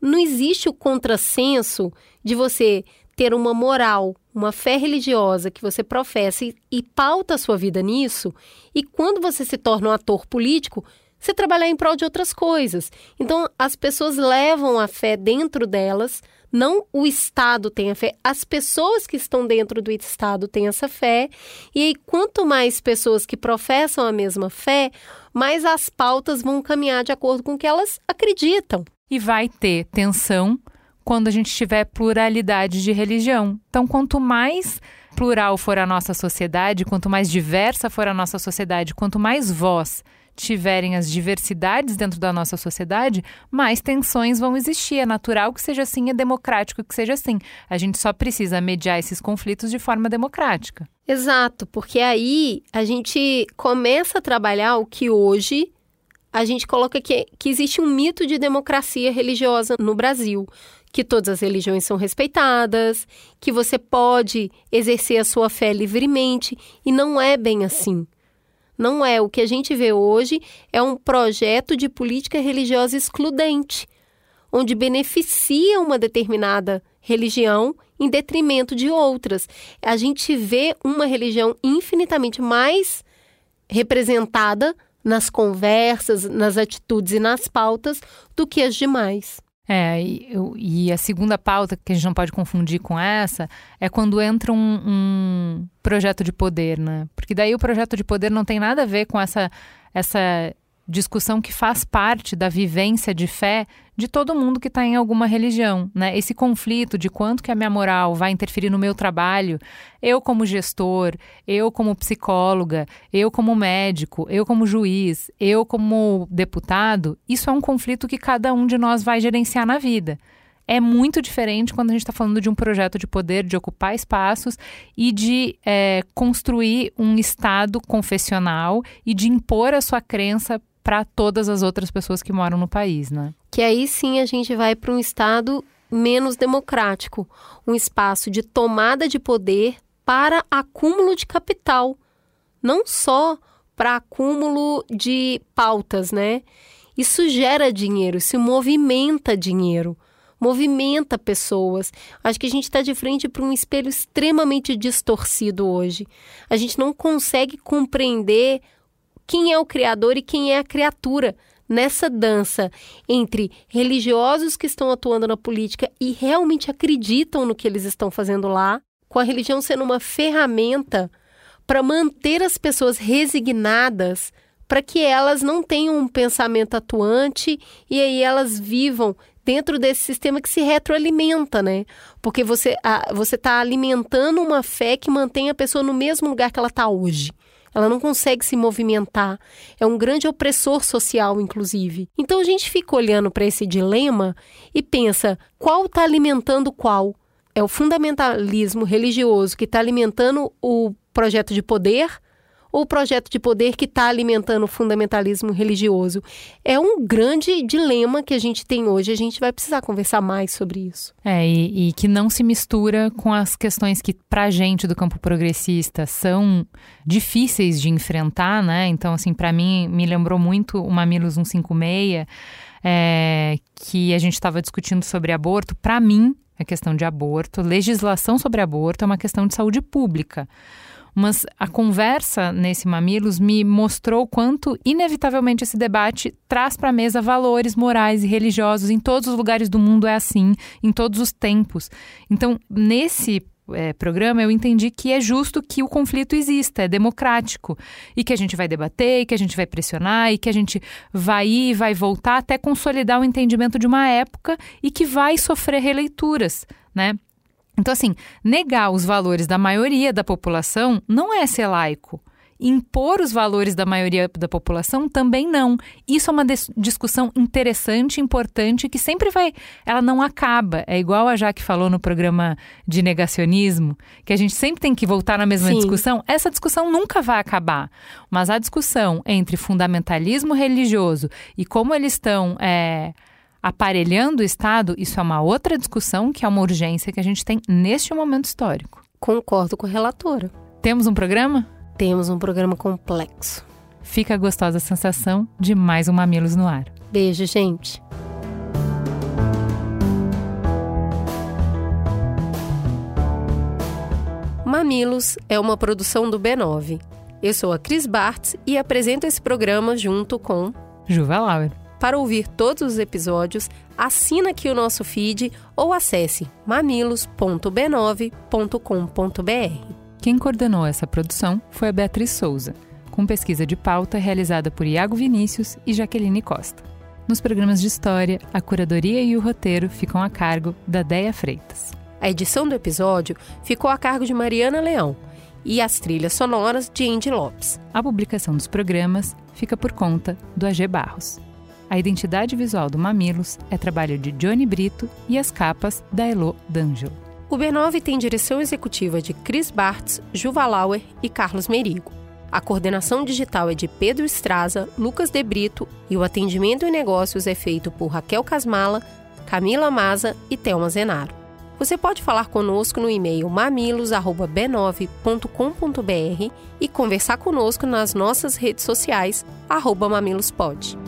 [SPEAKER 3] não existe o contrassenso de você ter uma moral, uma fé religiosa que você professa e, e pauta a sua vida nisso, e quando você se torna um ator político, você trabalhar em prol de outras coisas. Então, as pessoas levam a fé dentro delas, não o Estado tem a fé, as pessoas que estão dentro do Estado têm essa fé, e aí, quanto mais pessoas que professam a mesma fé, mais as pautas vão caminhar de acordo com o que elas acreditam
[SPEAKER 1] e vai ter tensão quando a gente tiver pluralidade de religião. Então, quanto mais plural for a nossa sociedade, quanto mais diversa for a nossa sociedade, quanto mais voz tiverem as diversidades dentro da nossa sociedade, mais tensões vão existir. É natural que seja assim, é democrático que seja assim. A gente só precisa mediar esses conflitos de forma democrática.
[SPEAKER 3] Exato, porque aí a gente começa a trabalhar o que hoje a gente coloca que, que existe um mito de democracia religiosa no Brasil, que todas as religiões são respeitadas, que você pode exercer a sua fé livremente, e não é bem assim. Não é. O que a gente vê hoje é um projeto de política religiosa excludente, onde beneficia uma determinada religião em detrimento de outras. A gente vê uma religião infinitamente mais representada nas conversas, nas atitudes e nas pautas do que as demais.
[SPEAKER 1] É, e, e, a segunda pauta, que a gente não pode confundir com essa, é quando entra um, um, projeto de poder, né? Porque daí o projeto de poder não tem nada a ver com essa, essa discussão que faz parte da vivência de fé de todo mundo que está em alguma religião, né? Esse conflito de quanto que a minha moral vai interferir no meu trabalho, eu como gestor, eu como psicóloga, eu como médico, eu como juiz, eu como deputado, isso é um conflito que cada um de nós vai gerenciar na vida. É muito diferente quando a gente está falando de um projeto de poder, de ocupar espaços e de é, construir um Estado confessional e de impor a sua crença para todas as outras pessoas que moram no país, né?
[SPEAKER 3] Que aí sim a gente vai para um estado menos democrático, um espaço de tomada de poder para acúmulo de capital, não só para acúmulo de pautas, né? Isso gera dinheiro, isso movimenta dinheiro, movimenta pessoas. Acho que a gente está de frente para um espelho extremamente distorcido hoje. A gente não consegue compreender quem é o Criador e quem é a criatura nessa dança entre religiosos que estão atuando na política e realmente acreditam no que eles estão fazendo lá, com a religião sendo uma ferramenta para manter as pessoas resignadas, para que elas não tenham um pensamento atuante e aí elas vivam dentro desse sistema que se retroalimenta, né? Porque você você está alimentando uma fé que mantém a pessoa no mesmo lugar que ela está hoje ela não consegue se movimentar. É um grande opressor social, inclusive. Então a gente fica olhando para esse dilema e pensa: qual está alimentando qual? É o fundamentalismo religioso que está alimentando o projeto de poder ou o projeto de poder que está alimentando o fundamentalismo religioso? É um grande dilema que a gente tem hoje. A gente vai precisar conversar mais sobre isso.
[SPEAKER 1] É, e, e que não se mistura com as questões que, para a gente do campo progressista, são difíceis de enfrentar, né? Então, assim, para mim, me lembrou muito o Mamilos 156, é, que a gente estava discutindo sobre aborto. Para mim, a questão de aborto, legislação sobre aborto é uma questão de saúde pública. Mas a conversa nesse Mamilos me mostrou quanto, inevitavelmente, esse debate traz para a mesa valores morais e religiosos. Em todos os lugares do mundo é assim, em todos os tempos. Então, nesse é, programa, eu entendi que é justo que o conflito exista, é democrático. E que a gente vai debater, e que a gente vai pressionar, e que a gente vai ir e vai voltar até consolidar o entendimento de uma época e que vai sofrer releituras, né? Então, assim, negar os valores da maioria da população não é ser laico. impor os valores da maioria da população também não. Isso é uma discussão interessante, importante, que sempre vai. Ela não acaba. É igual a Jaque falou no programa de negacionismo, que a gente sempre tem que voltar na mesma Sim. discussão. Essa discussão nunca vai acabar. Mas a discussão entre fundamentalismo religioso e como eles estão. É, aparelhando o Estado, isso é uma outra discussão que é uma urgência que a gente tem neste momento histórico.
[SPEAKER 3] Concordo com a relatora.
[SPEAKER 1] Temos um programa?
[SPEAKER 3] Temos um programa complexo.
[SPEAKER 1] Fica a gostosa sensação de mais um Mamilos no ar.
[SPEAKER 3] Beijo, gente. Mamilos é uma produção do B9. Eu sou a Cris Bartz e apresento esse programa junto com
[SPEAKER 1] Juva Lauer.
[SPEAKER 3] Para ouvir todos os episódios, assina aqui o nosso feed ou acesse mamilos.b9.com.br.
[SPEAKER 1] Quem coordenou essa produção foi a Beatriz Souza, com pesquisa de pauta realizada por Iago Vinícius e Jaqueline Costa. Nos programas de história, a curadoria e o roteiro ficam a cargo da Deia Freitas.
[SPEAKER 3] A edição do episódio ficou a cargo de Mariana Leão e as trilhas sonoras de Andy Lopes.
[SPEAKER 1] A publicação dos programas fica por conta do AG Barros. A identidade visual do Mamilos é trabalho de Johnny Brito e as capas da Elo D'Angelo.
[SPEAKER 3] O B9 tem direção executiva de Chris Bartz, Juva Lauer e Carlos Merigo. A coordenação digital é de Pedro Estraza, Lucas De Brito e o atendimento em negócios é feito por Raquel Casmala, Camila Maza e Thelma Zenaro. Você pode falar conosco no e-mail mamilos@b9.com.br e conversar conosco nas nossas redes sociais @mamilospod.